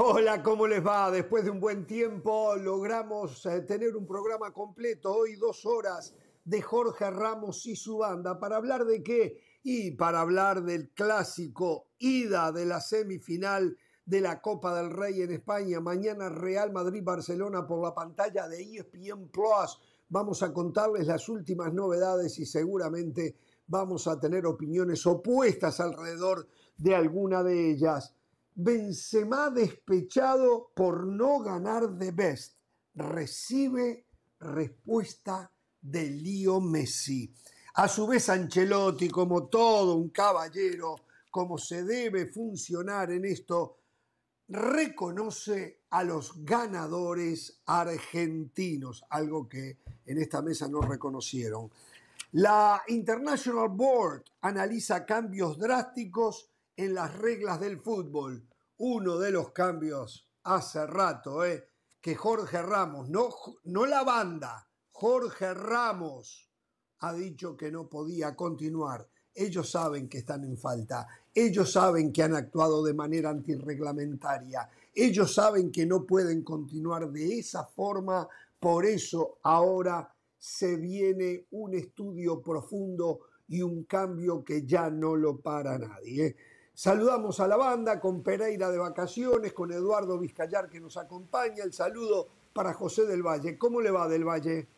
Hola, ¿cómo les va? Después de un buen tiempo logramos eh, tener un programa completo, hoy dos horas de Jorge Ramos y su banda, para hablar de qué y para hablar del clásico ida de la semifinal de la Copa del Rey en España. Mañana Real Madrid-Barcelona por la pantalla de ESPN Plus. Vamos a contarles las últimas novedades y seguramente vamos a tener opiniones opuestas alrededor de alguna de ellas. Benzema despechado por no ganar de Best recibe respuesta de Lío Messi. A su vez Ancelotti, como todo un caballero, como se debe funcionar en esto, reconoce a los ganadores argentinos, algo que en esta mesa no reconocieron. La International Board analiza cambios drásticos en las reglas del fútbol. Uno de los cambios hace rato, ¿eh? que Jorge Ramos, no, no la banda, Jorge Ramos ha dicho que no podía continuar. Ellos saben que están en falta, ellos saben que han actuado de manera antirreglamentaria, ellos saben que no pueden continuar de esa forma, por eso ahora se viene un estudio profundo y un cambio que ya no lo para nadie. Saludamos a la banda con Pereira de vacaciones, con Eduardo Vizcayar que nos acompaña. El saludo para José del Valle. ¿Cómo le va del Valle?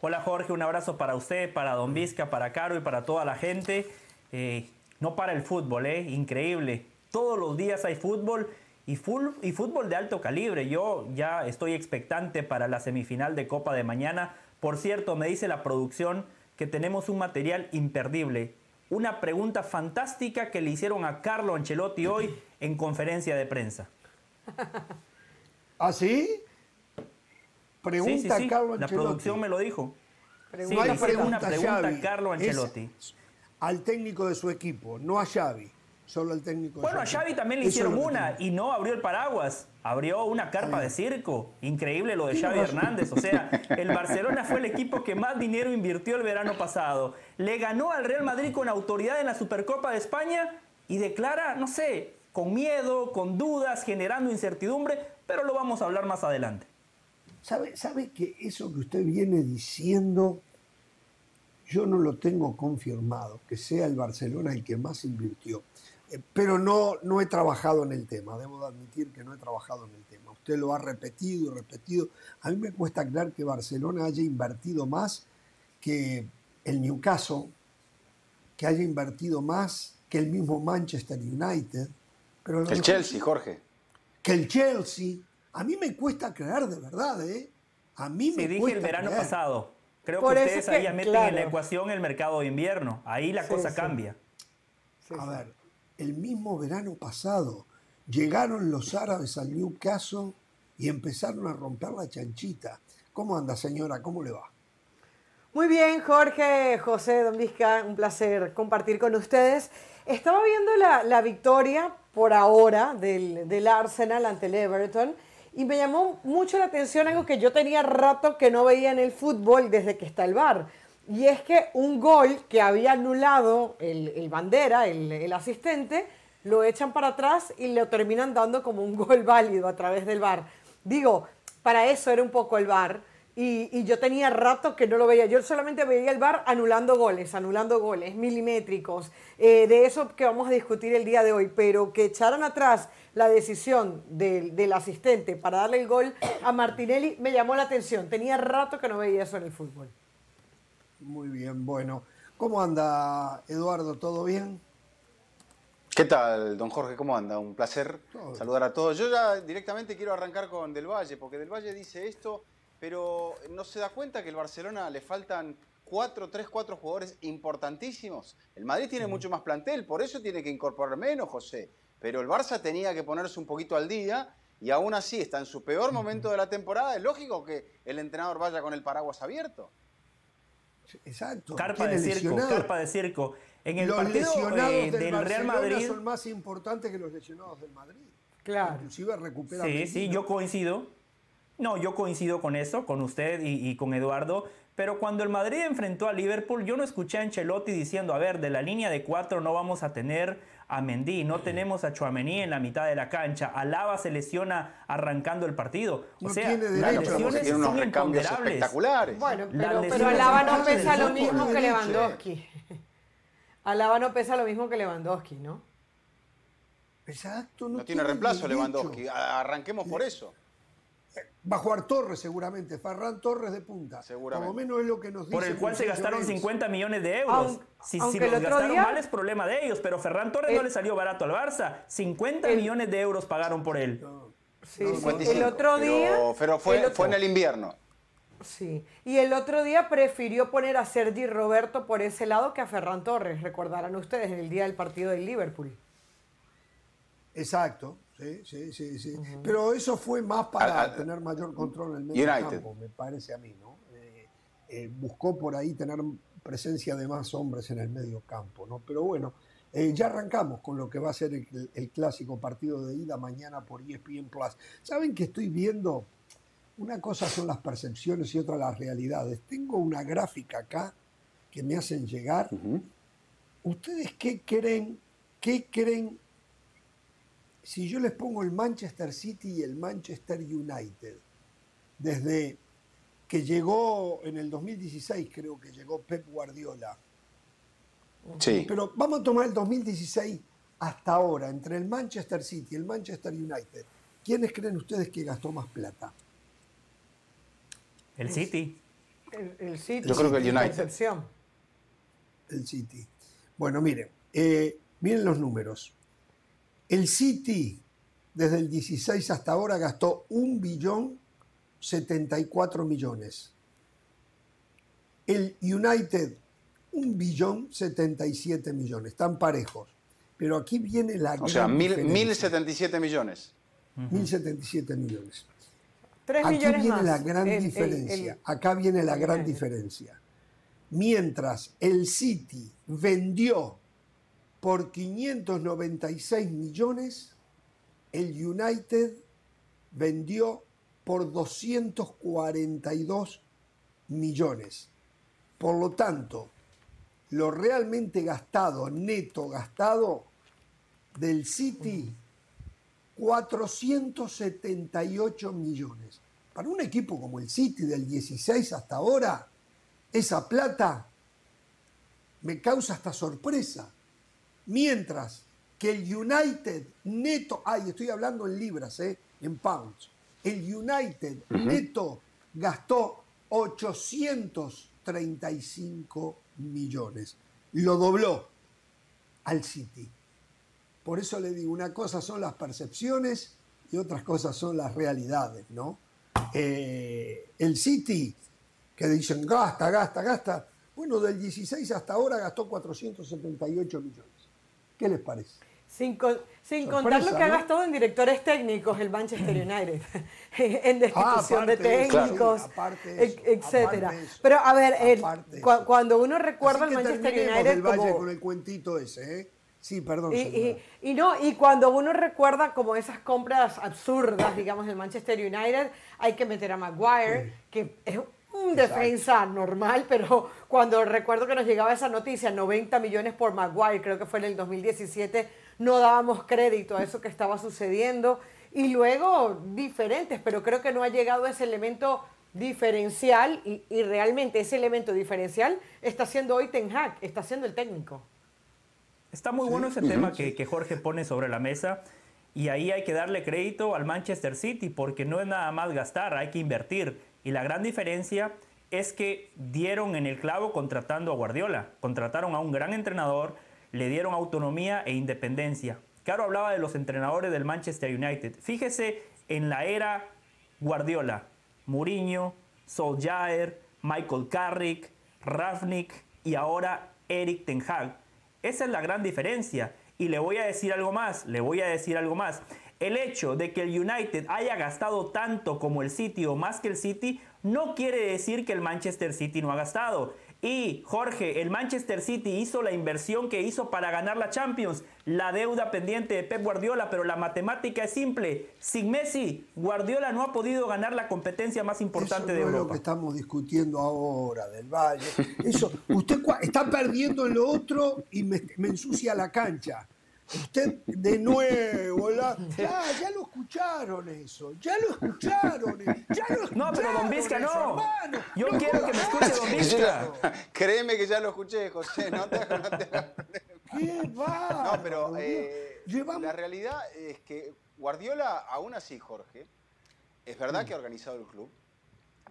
Hola Jorge, un abrazo para usted, para Don Vizca, para Caro y para toda la gente. Eh, no para el fútbol, ¿eh? Increíble. Todos los días hay fútbol y fútbol de alto calibre. Yo ya estoy expectante para la semifinal de Copa de mañana. Por cierto, me dice la producción que tenemos un material imperdible. Una pregunta fantástica que le hicieron a Carlo Ancelotti hoy en conferencia de prensa. ¿Ah, sí? Pregunta sí, Carlo Ancelotti. La producción me lo dijo. no hay pregunta, una pregunta a Carlo Ancelotti. al técnico de su equipo, no a Xavi. Solo al técnico. Bueno, a Xavi también le hicieron una y no abrió el paraguas. Abrió una carpa de circo. Increíble lo de Xavi Hernández. O sea, el Barcelona fue el equipo que más dinero invirtió el verano pasado. Le ganó al Real Madrid con autoridad en la Supercopa de España y declara, no sé, con miedo, con dudas, generando incertidumbre, pero lo vamos a hablar más adelante. ¿Sabe, ¿Sabe que eso que usted viene diciendo, yo no lo tengo confirmado, que sea el Barcelona el que más invirtió? Eh, pero no, no he trabajado en el tema, debo de admitir que no he trabajado en el tema. Usted lo ha repetido y repetido. A mí me cuesta creer que Barcelona haya invertido más que el Newcastle, que haya invertido más que el mismo Manchester United. Pero el Chelsea, Jorge. Que el Chelsea. A mí me cuesta creer de verdad, ¿eh? A mí me dije cuesta el verano creer. pasado. Creo que ustedes ahí meten en la ecuación el mercado de invierno. Ahí la cosa cambia. a ver, el mismo verano pasado llegaron los árabes al Newcastle y empezaron a romper la chanchita. ¿Cómo anda, señora? ¿Cómo le va? Muy bien, Jorge, José, Don Vizca, un placer compartir con ustedes. Estaba viendo la, la victoria por ahora del, del Arsenal ante el Everton y me llamó mucho la atención algo que yo tenía rato que no veía en el fútbol desde que está el VAR. Y es que un gol que había anulado el, bandera, el, asistente, lo echan para atrás y lo terminan dando como un gol válido a través del VAR. Digo, para eso era un poco el VAR. Y, yo tenía rato que no lo veía. Yo solamente veía el VAR anulando goles, anulando goles milimétricos. Eh, de eso que vamos a discutir el día de hoy. Pero que echaran atrás la decisión del, del, asistente para darle el gol a Martinelli me llamó la atención. Tenía rato que no veía eso en el fútbol. Muy bien, bueno. ¿Cómo anda Eduardo? ¿Todo bien? ¿Qué tal, don Jorge? ¿Cómo anda? Un placer Todo saludar a todos. Yo ya directamente quiero arrancar con Del Valle, porque Del Valle dice esto, pero no se da cuenta que el Barcelona le faltan cuatro, tres, cuatro jugadores importantísimos. El Madrid tiene mucho más plantel, por eso tiene que incorporar menos, José. Pero el Barça tenía que ponerse un poquito al día y aún así está en su peor momento de la temporada. Es lógico que el entrenador vaya con el paraguas abierto. Exacto. Carpa de circo, lesionado? carpa de circo. En el los partido lesionados eh, del, Real Madrid son más importantes que los lesionados del Madrid. Claro. Inclusive recupera. Sí, sí, yo coincido. No, yo coincido con eso, con usted y, y con Eduardo. Pero cuando el Madrid enfrentó a Liverpool, yo no escuché a Ancelotti diciendo, a ver, de la línea de cuatro no vamos a tener a Mendy, no tenemos a Chuamení en la mitad de la cancha, Alaba se lesiona arrancando el partido. O sea, las lesiones son imponderables. espectaculares. Bueno, pero, pero Alaba no pesa lo mismo que Lewandowski. Alaba no pesa lo mismo que Lewandowski, ¿no? Exacto. No, tiene reemplazo Lewandowski. Arranquemos por eso. Va a jugar Torres seguramente, Ferran Torres de punta. Seguramente. Por lo menos es lo que nos dice. Por el cual se gastaron 50 millones de euros. si si los gastaron mal es problema de ellos, pero Ferran Torres no le salió barato al Barça. 50 millones de euros pagaron por él. sí, el otro día... Pero, fue, fue en el invierno. Sí, y el otro día prefirió poner a Sergi Roberto por ese lado que a Ferran Torres, recordarán ustedes, en el día del partido del Liverpool. Exacto, sí, sí, sí, sí. Pero eso fue más para tener mayor control en el medio campo, me parece a mí, ¿no? Eh, eh, buscó por ahí tener presencia de más hombres en el medio campo, ¿no? Pero bueno, eh, ya arrancamos con lo que va a ser el, el, clásico partido de ida mañana por ESPN Plus. ¿Saben que estoy viendo? Una cosa son las percepciones y otra las realidades. Tengo una gráfica acá que me hacen llegar. ¿Ustedes qué creen? ¿Qué creen si yo les pongo el Manchester City y el Manchester United, desde que llegó en el 2016, creo que llegó Pep Guardiola. Sí. Pero vamos a tomar el 2016 hasta ahora, entre el Manchester City y el Manchester United. ¿Quiénes creen ustedes que gastó más plata? El City. El, City. Yo creo que el United. El City. Bueno, miren, eh, miren los números. El City, desde el 16 hasta ahora, gastó un billón 74 millones. El United, un billón 77 millones. Están parejos. Pero aquí viene la o sea, mil, 1.077 millones. 1.077 millones. Tres Aquí millones viene más. la gran El- el- diferencia. el- Acá viene la gran diferencia. Mientras el City vendió por 596 millones, el United vendió por 242 millones. Por lo tanto, lo realmente gastado, neto gastado del City, 478 millones. Para un equipo como el City del 16 hasta ahora, esa plata me causa hasta sorpresa. Mientras que el United neto, ay, estoy hablando en libras, eh, en pounds. El United neto gastó 835 millones. Lo dobló al City. Por eso le digo, una cosa son las percepciones y otras cosas son las realidades, ¿no? Eh, el City, que dicen gasta, gasta, gasta, bueno, del 16 hasta ahora gastó 478 millones. ¿Qué les parece? Sin, con- sin Sorpresa, contar lo que ha ¿no? gastado en directores técnicos el Manchester United, en destitución aparte de técnicos, sí, aparte de eso, e- etcétera. aparte de eso, Pero a ver, el- cuando uno recuerda que Manchester United Valle como... con el cuentito ese, ¿eh? Sí, perdón. Y, señora. y- y no, y cuando uno recuerda como esas compras absurdas, digamos, del Manchester United, hay que meter a Maguire, que es un defensa normal, pero cuando recuerdo que nos llegaba esa noticia, 90 millones por Maguire, creo que fue en el 2017, no dábamos crédito a eso que estaba sucediendo. Y luego diferentes, pero creo que no ha llegado ese elemento diferencial y, y realmente ese elemento diferencial está siendo hoy Ten Hag, está siendo el técnico. Está muy bueno ese tema que, que Jorge pone sobre la mesa. Y ahí hay que darle crédito al Manchester City porque no es nada más gastar, hay que invertir. Y la gran diferencia es que dieron en el clavo contratando a Guardiola. Contrataron a un gran entrenador, le dieron autonomía e independencia. Caro hablaba de los entrenadores del Manchester United. Fíjese en la era Guardiola, Mourinho, Solskjaer, Michael Carrick, Rafnik y ahora Eric Ten Hag. Esa es la gran diferencia. Y le voy a decir algo más, le voy a decir algo más. El hecho de que el United haya gastado tanto como el City o más que el City no quiere decir que el Manchester City no ha gastado. Y Jorge, el Manchester City hizo la inversión que hizo para ganar la Champions, la deuda pendiente de Pep Guardiola, pero la matemática es simple. Sin Messi, Guardiola no ha podido ganar la competencia más importante Eso de no Europa. Es lo que estamos discutiendo ahora del Valle. Eso, usted está perdiendo en lo otro y me, me ensucia la cancha. Usted de nuevo, la- ya, ya lo escucharon eso, ya lo escucharon, ya lo escucharon. No, pero Don Vizca eso, no. hermano. Yo No quiero que me escuche Don Vizca. ya- créeme que ya lo escuché, José. No te, no te- ¿Qué va? No, pero eh, Llevamos- la realidad es que Guardiola, aún así, Jorge, es verdad que ha organizado el club,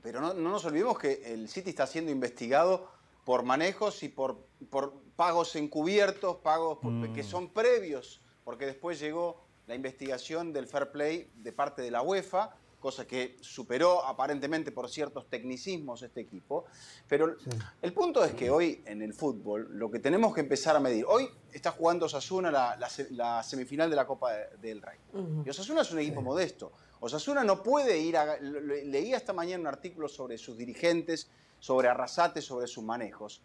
pero no, no nos olvidemos que el City está siendo investigado por manejos y por, por pagos encubiertos, pagos por- que son previos, porque después llegó la investigación del fair play de parte de la UEFA, cosa que superó aparentemente por ciertos tecnicismos este equipo. Pero el punto es que hoy en el fútbol lo que tenemos que empezar a medir, hoy está jugando Osasuna la, la se- la semifinal de la Copa de- del Rey. Y Osasuna es un equipo modesto. Osasuna no puede ir a... le- le- Leía esta mañana un artículo sobre sus dirigentes, sobre Arrasate, sobre sus manejos.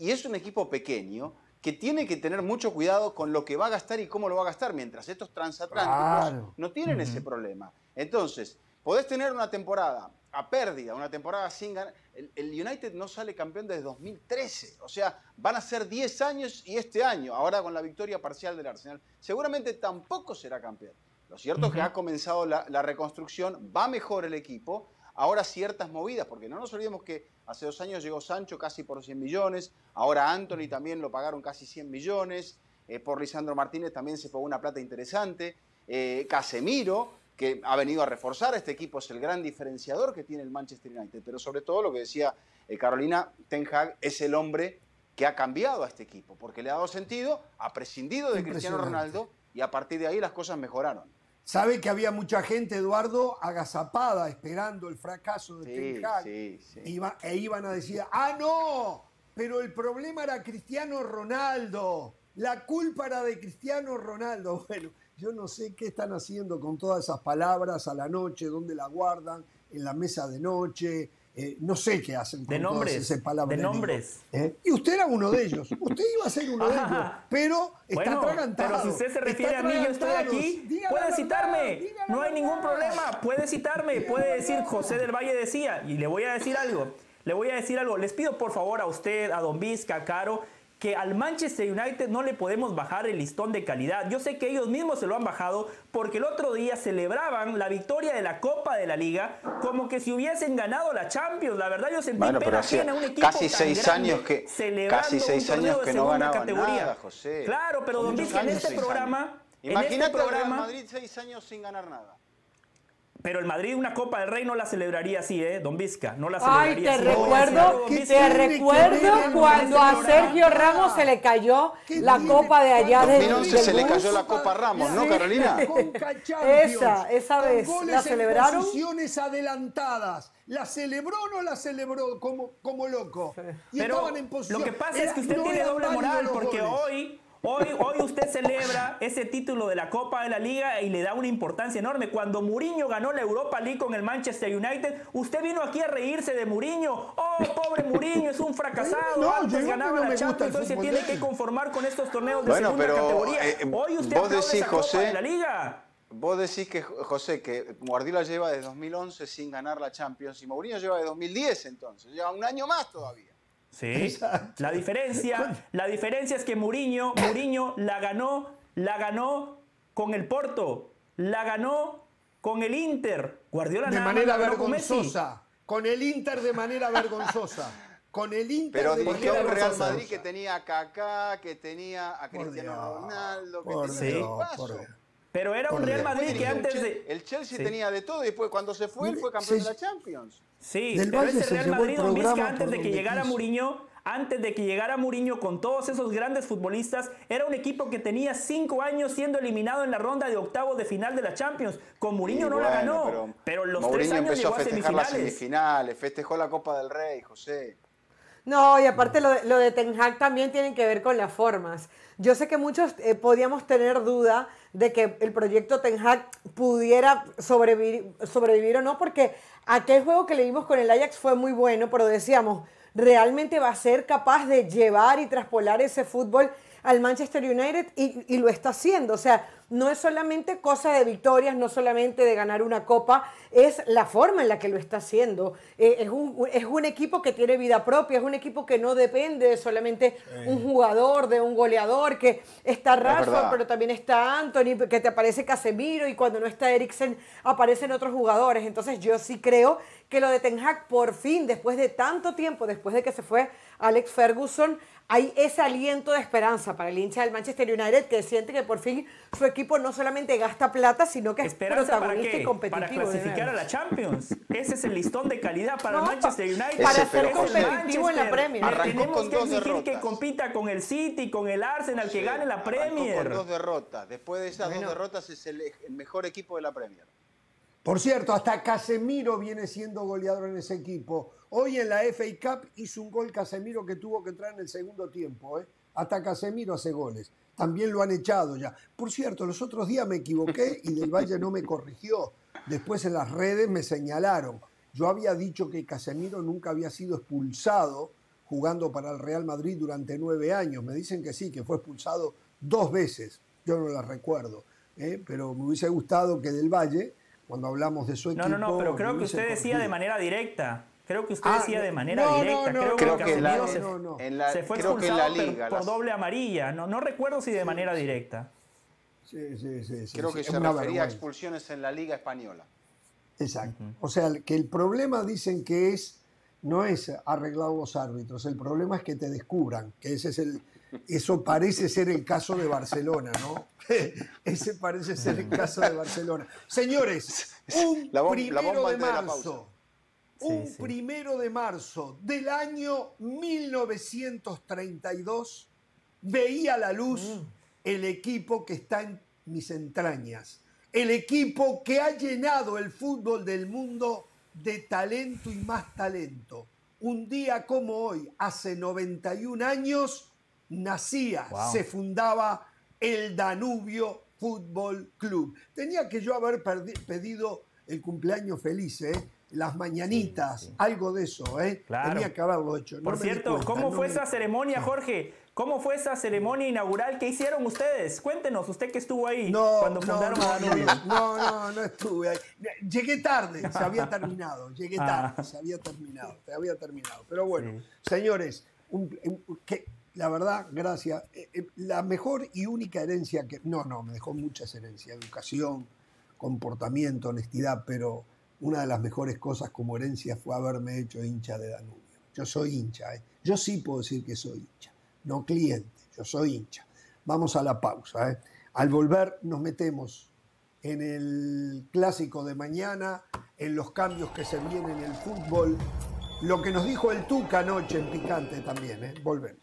Y es un equipo pequeño que tiene que tener mucho cuidado con lo que va a gastar y cómo lo va a gastar, mientras estos transatlánticos Claro. no tienen ese problema. Entonces, podés tener una temporada a pérdida, una temporada sin ganar. El, el United no sale campeón desde 2013. O sea, van a ser 10 años y este año, ahora con la victoria parcial del Arsenal, seguramente tampoco será campeón. Lo cierto es que ha comenzado la, la reconstrucción, va mejor el equipo. Ahora ciertas movidas, porque no nos olvidemos que hace dos años llegó Sancho casi por 100 millones, ahora Anthony también lo pagaron casi 100 millones, eh, por Lisandro Martínez también se pagó una plata interesante, eh, Casemiro, que ha venido a reforzar este equipo, es el gran diferenciador que tiene el Manchester United, pero sobre todo lo que decía eh, Carolina Ten Hag es el hombre que ha cambiado a este equipo, porque le ha dado sentido, ha prescindido de Cristiano. Ronaldo y a partir de ahí las cosas mejoraron. Sabe que había mucha gente, Eduardo, agazapada, esperando el fracaso de Sí, Ten Hag. sí, sí. Iba- e iban a decir, ah, no, pero el problema era Cristiano Ronaldo. La culpa era de Cristiano Ronaldo. Bueno, yo no sé qué están haciendo con todas esas palabras a la noche, dónde la guardan, en la mesa de noche. Eh, no sé qué hacen con De nombres, todas esas palabras. de nombres. ¿Eh? Y usted era uno de ellos. Usted iba a ser uno de ellos. Pero está Bueno, atragantado. pero si usted se refiere a mí, yo estoy aquí, puede verdad, citarme, no hay ningún problema, puede citarme, puede decir José del Valle decía, y le voy a decir algo, le voy a decir algo, les pido por favor a usted, a Don Vizca, a Caro, que al Manchester United no le podemos bajar el listón de calidad. Yo sé que ellos mismos se lo han bajado porque el otro día celebraban la victoria de la Copa de la Liga como que si hubiesen ganado la Champions. La verdad yo sentí Bueno, pena ajena un equipo casi tan seis grande años que- casi seis años que no ganaban categoría. nada, José. Claro, pero Don en este programa, años. en Imagínate este programa, Madrid seis años sin ganar nada. Pero el Madrid una Copa del Rey no la celebraría así, ¿eh? Don Vizca, no la Ay, celebraría te así. Recuerdo, algo, Don ¿qué Vizca. te recuerdo cuando a? Sergio Ramos se le cayó ¿Qué la copa de allá del, 2011 del se le cayó la Copa Ramos, ¿no. Carolina? Esa, esa con vez, goles ¿la en celebraron? posiciones adelantadas. ¿La celebró o no la celebró como, como loco? Y Pero estaban en posición. lo que pasa Era- es que usted no tiene doble moral porque goles. hoy, hoy, hoy usted celebra ese título de la Copa de la Liga y le da una importancia enorme. Cuando Mourinho ganó la Europa League con el Manchester United, usted vino aquí a reírse de Mourinho. Oh, pobre Mourinho, es un fracasado. No, Antes ganaba no la Champions, hoy se tiene que conformar con estos torneos de Bueno, segunda pero, categoría. eh, hoy usted vos decís, esa Copa José, de la Liga. Vos decís que, José, que Guardiola lleva desde 2011 sin ganar la Champions y Mourinho lleva de 2010 entonces. Lleva un año más todavía. Sí. La diferencia, la diferencia es que Mourinho, Mourinho la ganó, la ganó con el Porto, la ganó con el Inter. Guardiola De manera la ganó con Messi. vergonzosa. Con el Inter de manera vergonzosa. Con el Inter Pero de dirigió un Real. Madrid que tenía a Kaká, que tenía a Cristiano Dios, Ronaldo, que por tenía Dios. Dios. Pero era un Real Dios. Madrid que antes de El Chelsea Sí. tenía de todo y después cuando se fue él fue campeón de la Champions. Sí, Del pero Valle ese se Real Madrid, Don Vizca, antes de que llegara quiso. Mourinho, antes de que llegara Mourinho con todos esos grandes futbolistas, era un equipo que tenía cinco años siendo eliminado en la ronda de octavos de final de la Champions. Con Mourinho Y no la bueno, ganó, pero, los Mourinho tres años empezó llegó a a festejar las semifinales. semifinales, festejó la Copa del Rey, José. No, y aparte lo de, lo de Ten Hag también tiene que ver con las formas. Yo sé que muchos eh, podíamos tener duda de que el proyecto Ten Hag pudiera sobrevivir, sobrevivir o no, porque aquel juego que le vimos con el Ajax fue muy bueno, pero decíamos, realmente va a ser capaz de llevar y traspolar ese fútbol al Manchester United y, y, lo está haciendo. O sea, no es solamente cosa de victorias, no solamente de ganar una copa, es la forma en la que lo está haciendo. Eh, es, un, es, un, equipo que tiene vida propia, es un equipo que no depende de solamente un jugador, de un goleador, que está Rashford, pero también está Anthony, que te aparece Casemiro y cuando no está Eriksen aparecen otros jugadores. Entonces yo sí creo que lo de Ten Hag por fin, después de tanto tiempo, después de que se fue Alex Ferguson, hay ese aliento de esperanza para el hincha del Manchester United que siente que por fin su equipo no solamente gasta plata, sino que es protagonista y competitivo. Para clasificar a la Champions. Ese es el listón de calidad para el Manchester United. Para ser competitivo en la Premier. Tenemos que exigir que compita con el City, con el Arsenal, que gane la Premier. Con dos derrotas. Después de esas dos derrotas es el, el mejor equipo de la Premier. Por cierto, hasta Casemiro viene siendo goleador en ese equipo. Hoy en la FA Cup hizo un gol Casemiro que tuvo que entrar en el segundo tiempo. ¿eh? Hasta Casemiro hace goles. También lo han echado ya. Por cierto, los otros días me equivoqué y Del Valle no me corrigió. Después en las redes me señalaron. Yo había dicho que Casemiro nunca había sido expulsado jugando para el Real Madrid durante nueve años. Me dicen que sí, que fue expulsado dos veces. Yo no la recuerdo. ¿eh? Pero me hubiese gustado que Del Valle cuando hablamos de su equipo. No, no, no, pero creo que usted decía de manera directa. Creo que usted decía de manera directa. creo, creo, que, Casemiro se, se, fue expulsado liga, por, por, doble amarilla. No, no recuerdo si de manera directa. Sí, sí, sí. sí creo que se refería a expulsiones en la Liga Española. Exacto. O sea, que el problema dicen que es no es arreglar los árbitros, el problema es que te descubran, que ese es el, eso parece ser el caso de Barcelona, ¿no? Ese parece ser el caso de Barcelona. Señores, un primero de marzo, un primero de marzo del año 1932 veía la luz mm. el equipo que está en mis entrañas, el equipo que ha llenado el fútbol del mundo de talento y más talento. Un día como hoy, hace 91 años, nacía, se fundaba el Danubio Fútbol Club. Tenía que yo haber pedido el cumpleaños feliz, ¿eh? Las mañanitas, algo de eso, ¿eh? Tenía que haberlo hecho. Por cierto, ¿cómo fue esa ceremonia, Jorge? ¿Cómo fue esa ceremonia inaugural que hicieron ustedes? Cuéntenos, usted que estuvo ahí cuando fundaron no, Danubio. No, no, no estuve ahí. Llegué tarde, se había terminado. Llegué ah. tarde, se había terminado, se había terminado. Pero bueno, señores, un, que, la verdad, gracias. Eh, eh, la mejor y única herencia que... No, no, me dejó muchas herencias, educación, comportamiento, honestidad, pero una de las mejores cosas como herencia fue haberme hecho hincha de Danubio. Yo soy hincha, ¿eh? yo sí puedo decir que soy hincha, no cliente, yo soy hincha. Vamos a la pausa. ¿eh? Al volver nos metemos en el clásico de mañana, en los cambios que se vienen en el fútbol, lo que nos dijo el Tuca anoche en Picante también. ¿eh? Volvemos.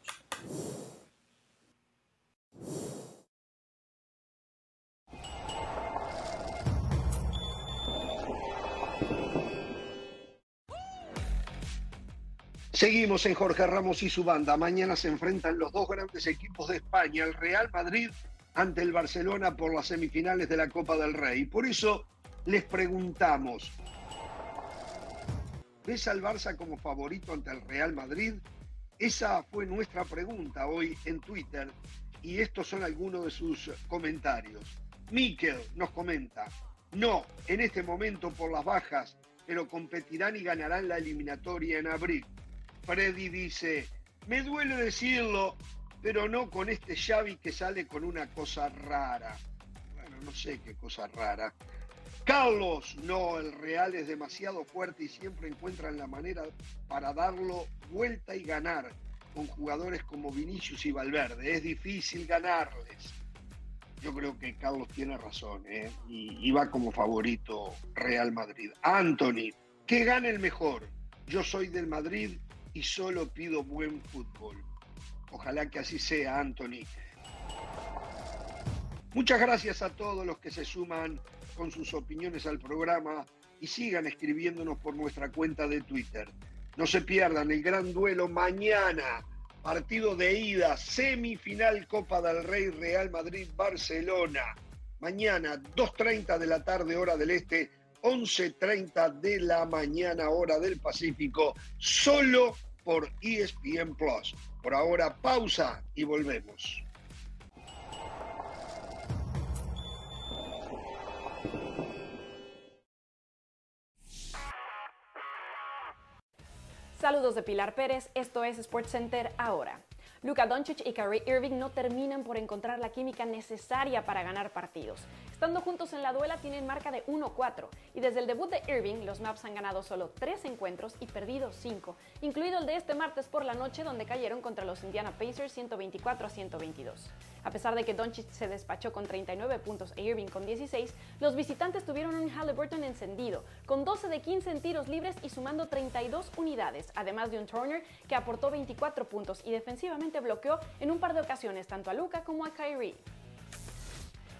Seguimos en Jorge Ramos y su banda. Mañana se enfrentan los dos grandes equipos de España, el Real Madrid ante el Barcelona por las semifinales de la Copa del Rey. Por eso les preguntamos, ¿ves al Barça como favorito ante el Real Madrid? Esa fue nuestra pregunta hoy en Twitter y estos son algunos de sus comentarios. Miquel nos comenta, no, en este momento por las bajas, pero competirán y ganarán la eliminatoria en abril. Freddy dice, me duele decirlo, pero no con este Xavi que sale con una cosa rara. Bueno, no sé qué cosa rara. Carlos, no, el Real es demasiado fuerte y siempre encuentran la manera para darlo vuelta y ganar con jugadores como Vinicius y Valverde. Es difícil ganarles. Yo creo que Carlos tiene razón ¿eh? y, va como favorito Real Madrid. Anthony, que gane el mejor. Yo soy del Madrid y solo pido buen fútbol. Ojalá que así sea, Anthony. Muchas gracias a todos los que se suman con sus opiniones al programa y sigan escribiéndonos por nuestra cuenta de Twitter. No se pierdan el gran duelo mañana. Partido de ida, semifinal Copa del Rey Real Madrid-Barcelona. Mañana, 2.30 de la tarde, hora del este, 11.30 de la mañana, hora del Pacífico, solo por ESPN Plus. Por ahora, pausa y volvemos. Saludos de Pilar Pérez, esto es SportsCenter ahora. Luka Doncic y Kyrie Irving no terminan por encontrar la química necesaria para ganar partidos. Estando juntos en la duela tienen marca de 1-4 y desde el debut de Irving los Maps han ganado solo 3 encuentros y perdido 5, incluido el de este martes por la noche donde cayeron contra los Indiana Pacers 124 a 122. A pesar de que Doncic se despachó con 39 puntos e Irving con 16, los visitantes tuvieron un Halliburton encendido, con 12 de 15 en tiros libres y sumando 32 unidades, además de un Turner que aportó 24 puntos y defensivamente bloqueó en un par de ocasiones tanto a Luca como a Kyrie.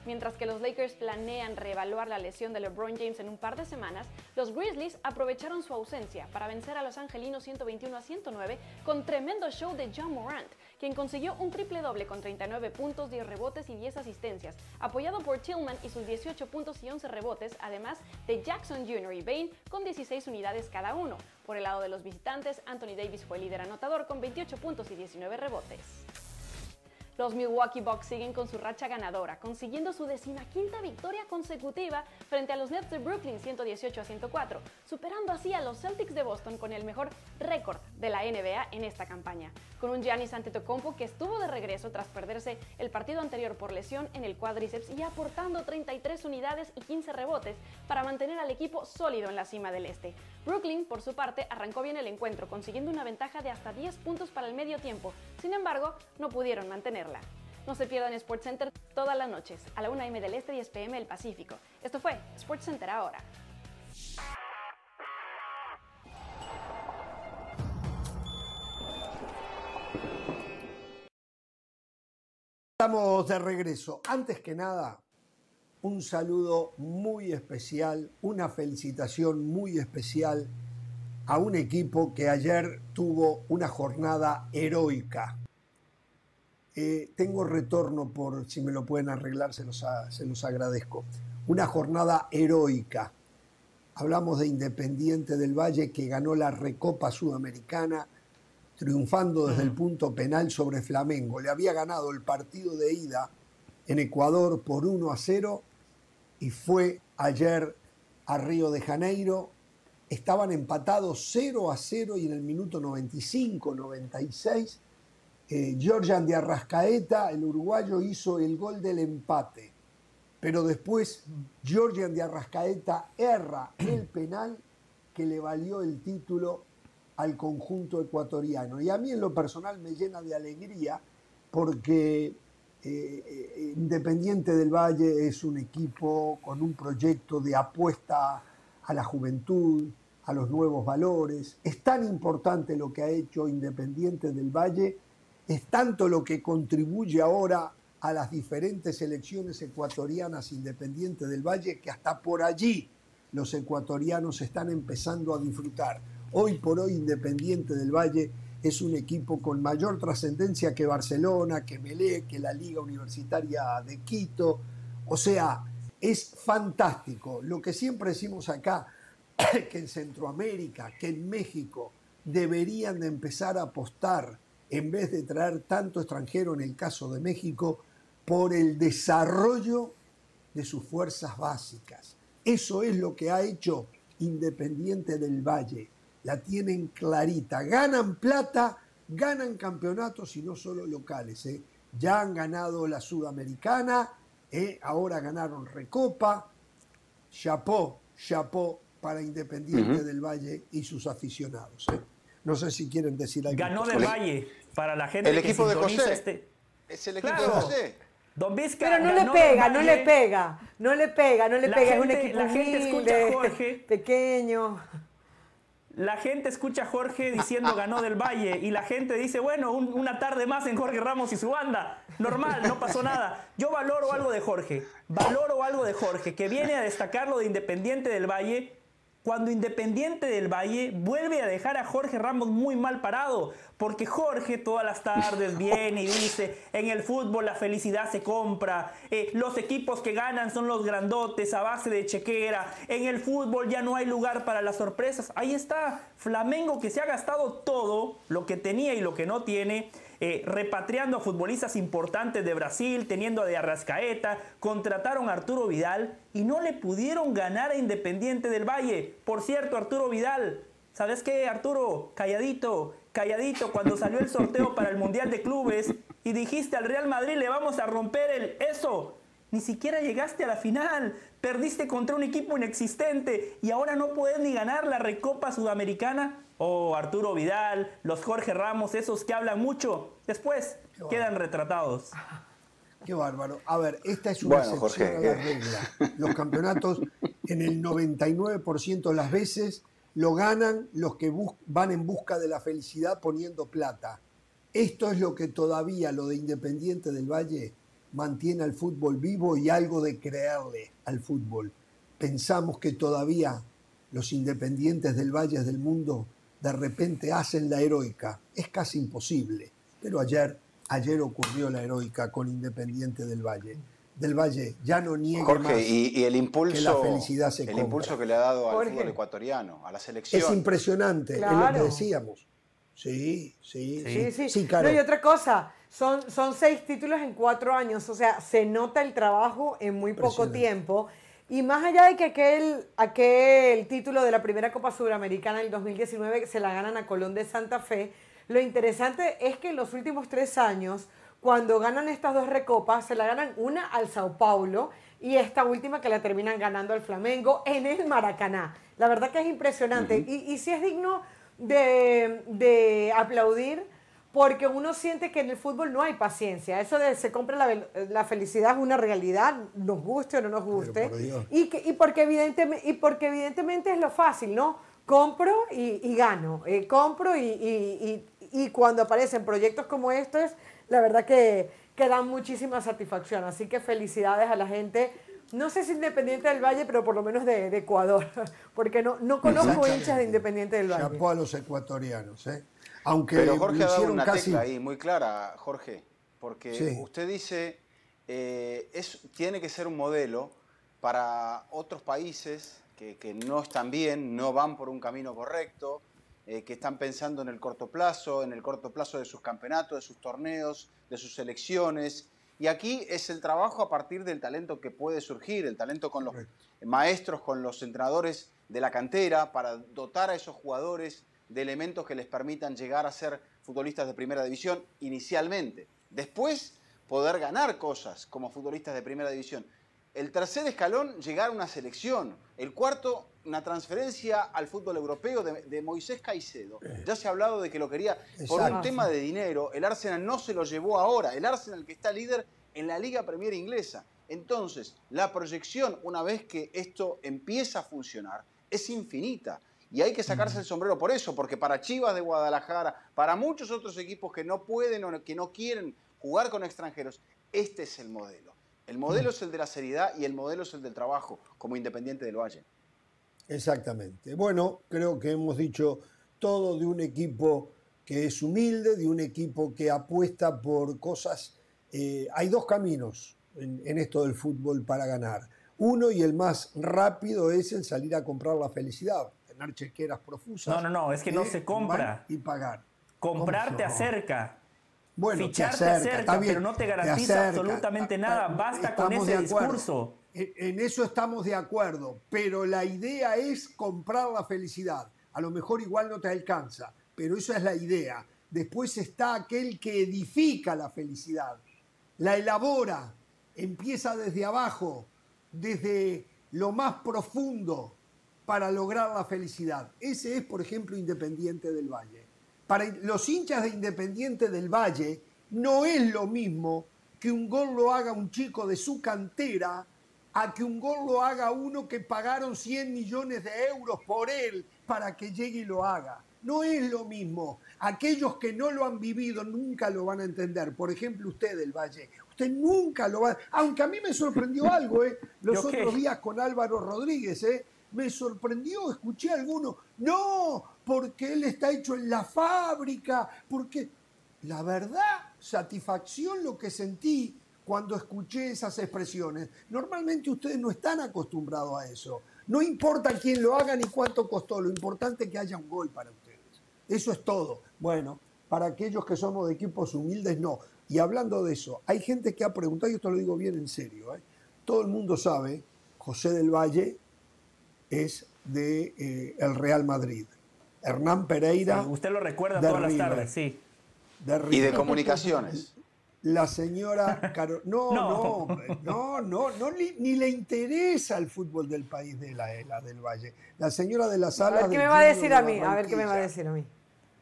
Mientras que los Lakers planean reevaluar la lesión de LeBron James en un par de semanas, los Grizzlies aprovecharon su ausencia para vencer a los Angelinos 121 a 109 con tremendo show de John Morant, quien consiguió un triple doble con 39 puntos, 10 rebotes y 10 asistencias, apoyado por Tillman y sus 18 puntos y 11 rebotes, además de Jackson Jr. y Bain con 16 unidades cada uno. Por el lado de los visitantes, Anthony Davis fue líder anotador con 28 puntos y 19 rebotes. Los Milwaukee Bucks siguen con su racha ganadora, consiguiendo su decimaquinta victoria consecutiva frente a los Nets de Brooklyn 118 a 104, superando así a los Celtics de Boston con el mejor récord de la NBA en esta campaña. Con un Giannis Antetokounmpo que estuvo de regreso tras perderse el partido anterior por lesión en el cuádriceps y aportando 33 unidades y 15 rebotes para mantener al equipo sólido en la cima del este. Brooklyn, por su parte, arrancó bien el encuentro, consiguiendo una ventaja de hasta 10 puntos para el medio tiempo. Sin embargo, no pudieron mantenerla. No se pierdan SportsCenter todas las noches, a la 1 m del Este y 10 pm del Pacífico. Esto fue SportsCenter ahora. Estamos de regreso. Antes que nada, un saludo muy especial, una felicitación muy especial a un equipo que ayer tuvo una jornada heroica. Eh, tengo retorno por si me lo pueden arreglar, se los, se los agradezco. Una jornada heroica. Hablamos de Independiente del Valle que ganó la Recopa Sudamericana triunfando desde el punto penal sobre Flamengo. Le había ganado el partido de ida en Ecuador por 1 a 0 y fue ayer a Río de Janeiro. Estaban empatados 0 a 0 y en el minuto 95, 96 eh, Georgian de Arrascaeta, el uruguayo, hizo el gol del empate. Pero después Georgian de Arrascaeta erra el penal que le valió el título al conjunto ecuatoriano. Y a mí en lo personal me llena de alegría porque eh, eh, Independiente del Valle es un equipo con un proyecto de apuesta a la juventud, a los nuevos valores. Es tan importante lo que ha hecho Independiente del Valle es tanto lo que contribuye ahora a las diferentes elecciones ecuatorianas independientes del Valle que hasta por allí los ecuatorianos están empezando a disfrutar. Hoy por hoy Independiente del Valle es un equipo con mayor trascendencia que Barcelona, que Melé, que la Liga Universitaria de Quito. O sea, es fantástico. Lo que siempre decimos acá, que en Centroamérica, que en México deberían de empezar a apostar en vez de traer tanto extranjero en el caso de México, por el desarrollo de sus fuerzas básicas. Eso es lo que ha hecho Independiente del Valle. La tienen clarita. Ganan plata, ganan campeonatos y no solo locales. ¿eh? Ya han ganado la Sudamericana, ¿eh? ahora ganaron Recopa. Chapó, chapó para Independiente del Valle y sus aficionados. ¿eh? No sé si quieren decir algo. Ganó del Valle para la gente el equipo de José. Este... Es el equipo de José. Don Vizca Pero no le pega, no le pega, no le pega, no le pega. es un equipo la gente escucha a Jorge, pequeño. La gente escucha a Jorge diciendo ganó del Valle y la gente dice, bueno, una tarde más en Jorge Ramos y su banda. Normal, no pasó nada. Yo valoro algo de Jorge, valoro algo de Jorge, que viene a destacar lo de Independiente del Valle cuando Independiente del Valle vuelve a dejar a Jorge Ramos muy mal parado, porque Jorge todas las tardes viene y dice, en el fútbol la felicidad se compra, eh, los equipos que ganan son los grandotes a base de chequera, en el fútbol ya no hay lugar para las sorpresas. Ahí está Flamengo que se ha gastado todo lo que tenía y lo que no tiene eh, repatriando a futbolistas importantes de Brasil, teniendo a de Arrascaeta, contrataron a Arturo Vidal y no le pudieron ganar a Independiente del Valle. Por cierto, Arturo Vidal, ¿sabes qué, Arturo? Calladito, calladito, cuando salió el sorteo para el Mundial de Clubes y dijiste al Real Madrid le vamos a romper el eso. Ni siquiera llegaste a la final, perdiste contra un equipo inexistente y ahora no puedes ni ganar la Recopa Sudamericana o Arturo Vidal, los Jorge Ramos, esos que hablan mucho, después quedan retratados. Qué bárbaro. A ver, esta es una excepción a la regla. Los campeonatos en el 99% de las veces lo ganan los que van en busca de la felicidad poniendo plata. Esto es lo que todavía lo de Independiente del Valle mantiene al fútbol vivo y algo de creerle al fútbol. Pensamos que todavía los independientes del Valle del mundo de repente hacen la heroica. Es casi imposible. Pero ayer, ayer ocurrió la heroica con Independiente del Valle. Del Valle ya no niega Jorge, y, el impulso, que la felicidad se el impulso que le ha dado al fútbol ecuatoriano, a la selección. Es impresionante, es lo que decíamos. Sí, sí, sí. sí, sí. no, y otra cosa, son, son seis títulos en cuatro años, o sea, se nota el trabajo en muy poco tiempo. Y más allá de que aquel, aquel título de la primera Copa Sudamericana del 2019 se la ganan a Colón de Santa Fe, lo interesante es que en los últimos tres años, cuando ganan estas dos recopas, se la ganan una al Sao Paulo y esta última que la terminan ganando al Flamengo en el Maracaná. La verdad que es impresionante. y, y sí es digno de, de aplaudir porque uno siente que en el fútbol no hay paciencia. Eso de se compra la, felicidad es una realidad, nos guste o no nos guste. Y, y, porque evidentemente, y porque evidentemente es lo fácil, ¿no? Compro y, gano, eh, compro y, cuando aparecen proyectos como estos, la verdad que, que dan muchísima satisfacción. Así que felicidades a la gente no sé si Independiente del Valle, pero por lo menos de, Ecuador, porque no, no conozco hinchas de Independiente del Valle. Chapó a los ecuatorianos, ¿eh? Aunque Pero Jorge ha dado una tecla ahí muy clara, Jorge, porque usted dice, eh, es, tiene que ser un modelo para otros países que, no están bien, no van por un camino correcto, eh, que están pensando en el corto plazo, en el corto plazo de sus campeonatos, de sus torneos, de sus selecciones. Y aquí es el trabajo a partir del talento que puede surgir, el talento con los maestros, con los entrenadores de la cantera, para dotar a esos jugadores de elementos que les permitan llegar a ser futbolistas de primera división inicialmente. Después, poder ganar cosas como futbolistas de primera división. El tercer escalón, llegar a una selección. El cuarto, una transferencia al fútbol europeo de, Moisés Caicedo. Ya se ha hablado de que lo quería por un tema de dinero. El Arsenal no se lo llevó ahora. El Arsenal que está líder en la Liga Premier Inglesa. Entonces, la proyección, una vez que esto empieza a funcionar, es infinita. Y hay que sacarse el sombrero por eso, porque para Chivas de Guadalajara, para muchos otros equipos que no pueden o que no quieren jugar con extranjeros, este es el modelo. El modelo es el de la seriedad y el modelo es el del trabajo, como Independiente del Valle. Exactamente. Bueno, creo que hemos dicho todo de un equipo que es humilde, de un equipo que apuesta por cosas. Eh, hay dos caminos en esto del fútbol para ganar. Uno y el más rápido es el salir a comprar la felicidad tener chequeras profusas. No, no, no, es que no se compra. Y pagar. Comprar te acerca. Bueno, Fichar te acerca, pero no te garantiza absolutamente nada. Basta con ese discurso. En eso estamos de acuerdo, pero la idea es comprar la felicidad. A lo mejor igual no te alcanza, pero esa es la idea. Después está aquel que edifica la felicidad, la elabora, empieza desde abajo, desde lo más profundo, para lograr la felicidad. Ese es, por ejemplo, Independiente del Valle. Para los hinchas de Independiente del Valle no es lo mismo que un gol lo haga un chico de su cantera a que un gol lo haga uno que pagaron 100 millones de euros por él para que llegue y lo haga. No es lo mismo. Aquellos que no lo han vivido nunca lo van a entender. Por ejemplo, usted del Valle. Usted nunca lo va a... Aunque a mí me sorprendió algo, ¿eh? Los otros días con Álvaro Rodríguez, ¿eh? Me sorprendió, escuché a alguno, no, porque él está hecho en la fábrica, porque la verdad, satisfacción lo que sentí cuando escuché esas expresiones. Normalmente ustedes no están acostumbrados a eso. No importa quién lo haga ni cuánto costó, lo importante es que haya un gol para ustedes. Eso es todo. Bueno, para aquellos que somos de equipos humildes, no. Y hablando de eso, hay gente que ha preguntado, y esto lo digo bien en serio, ¿eh? todo el mundo sabe, José del Valle es de eh, el Real Madrid. Hernán Pereira. usted lo recuerda todas las tardes, sí. y de comunicaciones. La señora Caro... no, no, no, no, no, ni, le interesa el fútbol del país de la, la del Valle. La señora de la sala. A ver qué me va a decir a mí, a ver qué me va a decir a mí.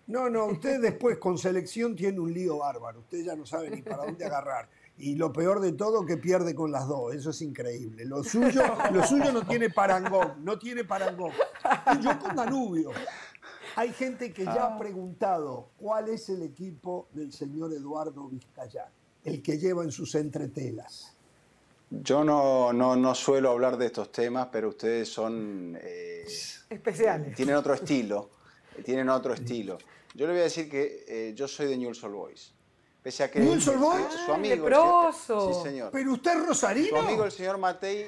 No, no, usted después con selección tiene un lío bárbaro. Usted ya no sabe ni para dónde agarrar. Y lo peor de todo que pierde con las dos. Eso es increíble. Lo suyo, lo suyo no tiene parangón. No tiene parangón. Y yo con Danubio. Hay gente que ya ha preguntado cuál es el equipo del señor Eduardo Vizcayán, el que lleva en sus entretelas. Yo no, no, suelo hablar de estos temas, pero ustedes son... Eh, Especiales. Tienen otro estilo tienen otro estilo. Yo le voy a decir que eh, yo soy de Newell's Old Boys. Pese a que ¿Newell's Old Boys? su amigo, sí, señor. Pero usted es rosarino. Su amigo el señor Matei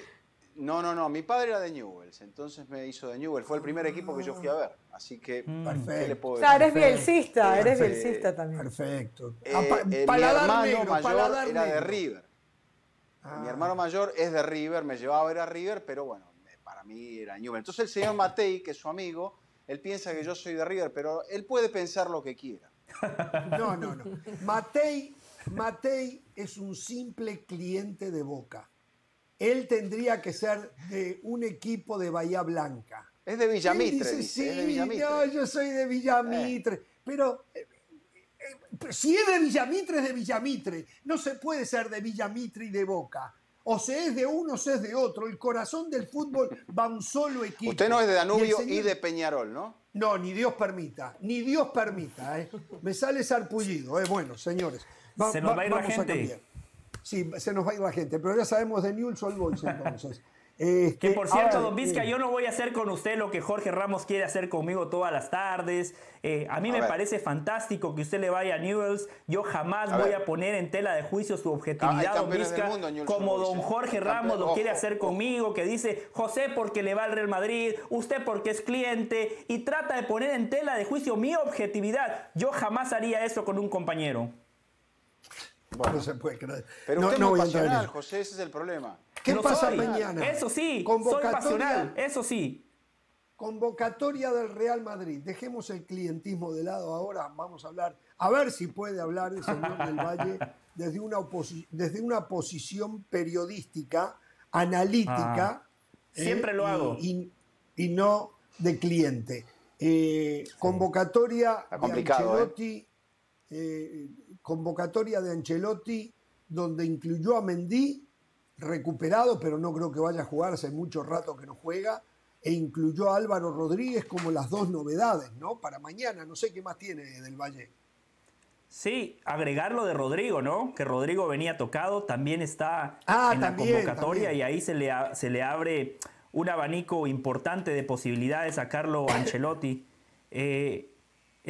no, no, no. Mi padre era de Newells, entonces me hizo de Newells. Fue el primer equipo que yo fui a ver. Así que, Perfecto. ¿qué le puedo decir? O sea, eres bielcista, eres bielcista también. Perfecto. Eh, ah, eh, mi hermano mayor era de River. Mi hermano mayor es de River, me llevaba a ver a River, pero bueno, para mí era Newell's. Entonces el señor Matei, que es su amigo, él piensa que yo soy de River, pero él puede pensar lo que quiera. No, no, no. Matei, Matei es un simple cliente de Boca. Él tendría que ser de un equipo de Bahía Blanca. Es de Villamitre. Dice, sí, No, yo soy de Villamitre. Eh. Pero eh, eh, si es de Villamitre, es de Villamitre. No se puede ser de Villamitre y de Boca. O se es de uno o se es de otro. El corazón del fútbol va un solo equipo. Usted no es de Danubio y, de Peñarol, ¿no? No, ni Dios permita. Ni Dios permita. ¿eh? Me sale sarpullido. ¿eh? Bueno, señores. se nos va, a ir la gente. sí, se nos va a ir la gente. Pero ya sabemos de Newell's Old Boys entonces. Este, que por cierto, don Vizca, eh, yo no voy a hacer con usted lo que Jorge Ramos quiere hacer conmigo todas las tardes. Eh, a mí me parece fantástico que usted le vaya a Newells. Yo jamás voy a poner en tela de juicio su objetividad, don Vizca, como don Jorge Ramos lo quiere hacer conmigo, que dice José porque le va al Real Madrid, usted porque es cliente, y trata de poner en tela de juicio mi objetividad. Yo jamás haría eso con un compañero. Bueno, no se puede creer. Pero usted no, es pasional, José, ese es el problema. ¿Qué pasa mañana? Eso sí, soy pasional, eso sí. Convocatoria del Real Madrid. Dejemos el clientismo de lado ahora. Vamos a hablar, a ver si puede hablar el señor del Valle desde una, desde una posición periodística, analítica. Ah, siempre lo eh, hago. Y, no de cliente. Eh, convocatoria de ¿eh? Ancelotti. convocatoria de Ancelotti donde incluyó a Mendy recuperado, pero no creo que vaya a jugar, hace mucho rato que no juega, e incluyó a Álvaro Rodríguez como las dos novedades, ¿no? Para mañana, no sé qué más tiene del Valle. Sí, agregar lo de Rodrigo, ¿no? Que Rodrigo venía tocado, también está ah, en la convocatoria y ahí se le, se le abre un abanico importante de posibilidades a Carlo Ancelotti. Eh,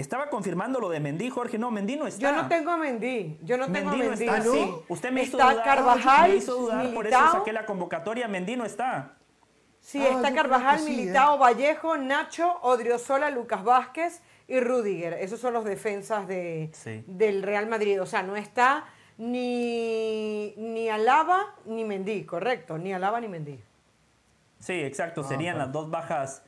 estaba confirmando lo de Mendy, Jorge. No, Mendy no está. Yo no tengo a Mendy. Yo no tengo Mendy a Mendy. No está, sí. Usted me hizo dudar. Carvajal, me hizo dudar, por eso saqué la convocatoria. Mendy no está. Sí, ah, está Carvajal, Militao, ¿eh? Vallejo, Nacho, Odriozola, Lucas Vázquez y Rudiger. Esos son los defensas de, del Real Madrid. O sea, no está ni, ni Alaba ni Mendy, correcto. Ni Alaba ni Mendy. Sí, exacto. Ah, Serían las dos bajas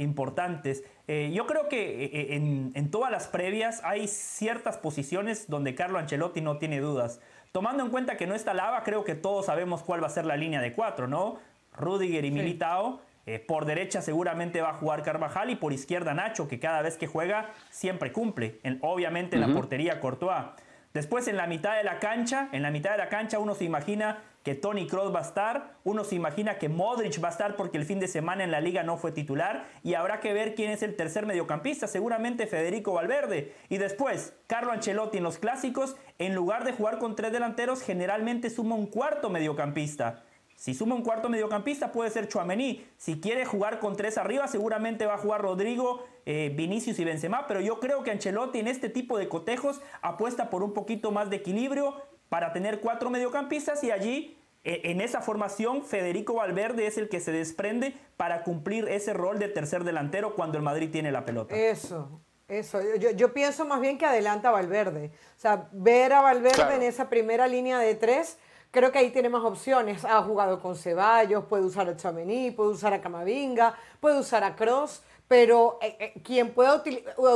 importantes. Eh, yo creo que eh, eh, en, todas las previas hay ciertas posiciones donde Carlo Ancelotti no tiene dudas. Tomando en cuenta que no está Lava, creo que todos sabemos cuál va a ser la línea de cuatro, ¿no? Rudiger y Militao. por derecha seguramente va a jugar Carvajal y por izquierda Nacho, que cada vez que juega siempre cumple. obviamente en la portería Courtois. Después en la mitad de la cancha, en la mitad de la cancha uno se imagina que Tony Kroos va a estar, uno se imagina que Modric va a estar porque el fin de semana en la liga no fue titular y habrá que ver quién es el tercer mediocampista, seguramente Federico Valverde. Y después, Carlo Ancelotti en los clásicos, en lugar de jugar con tres delanteros, generalmente suma un cuarto mediocampista. Si suma un cuarto mediocampista puede ser Chuamení. Si quiere jugar con tres arriba, seguramente va a jugar Rodrigo, eh, Vinicius y Benzema. Pero yo creo que Ancelotti en este tipo de cotejos apuesta por un poquito más de equilibrio para tener cuatro mediocampistas y allí eh, en esa formación Federico Valverde es el que se desprende para cumplir ese rol de tercer delantero cuando el Madrid tiene la pelota. Eso, eso. Yo, yo pienso más bien que adelanta a Valverde. O sea, ver a Valverde en esa primera línea de tres Creo que ahí tiene más opciones. Ha jugado con Ceballos, puede usar a Chamení, puede usar a Camavinga, puede usar a Cross, pero eh, eh, quien pueda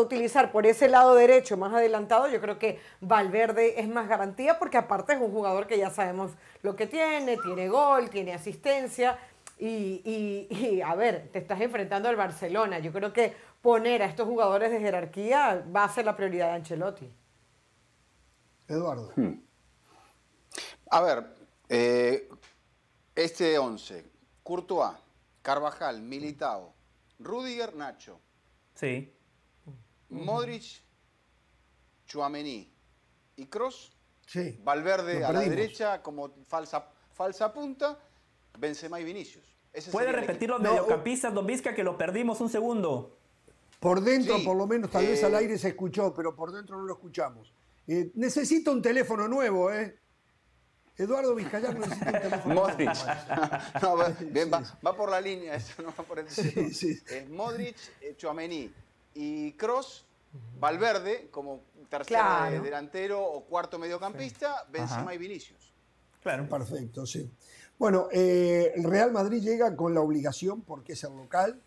utilizar por ese lado derecho más adelantado, yo creo que Valverde es más garantía porque aparte es un jugador que ya sabemos lo que tiene, tiene gol, tiene asistencia. Y, y, a ver, te estás enfrentando al Barcelona. Yo creo que poner a estos jugadores de jerarquía va a ser la prioridad de Ancelotti. Eduardo. Hmm. A ver, eh, este 11, Courtois, Carvajal, Militao, Rudiger, Nacho. Sí. Modric, Chuamení y Cross. Sí. Valverde a la derecha como falsa, falsa punta, Benzema y Vinicius. ¿Puede repetir los mediocampistas, Don Vizca, que lo perdimos un segundo? Por dentro, por lo menos, tal vez al eh, aire se escuchó, pero por dentro no lo escuchamos. Eh, necesito un teléfono nuevo, ¿eh? Eduardo necesita un teléfono. Modric. no, va, por la línea, eso no va por el sí, Es Modric, eh, Chuamení y Cross, Valverde como tercer delantero o cuarto mediocampista, Benzema y Vinicius. Claro. Perfecto, sí. Bueno, eh, el Real Madrid llega con la obligación, porque es el local,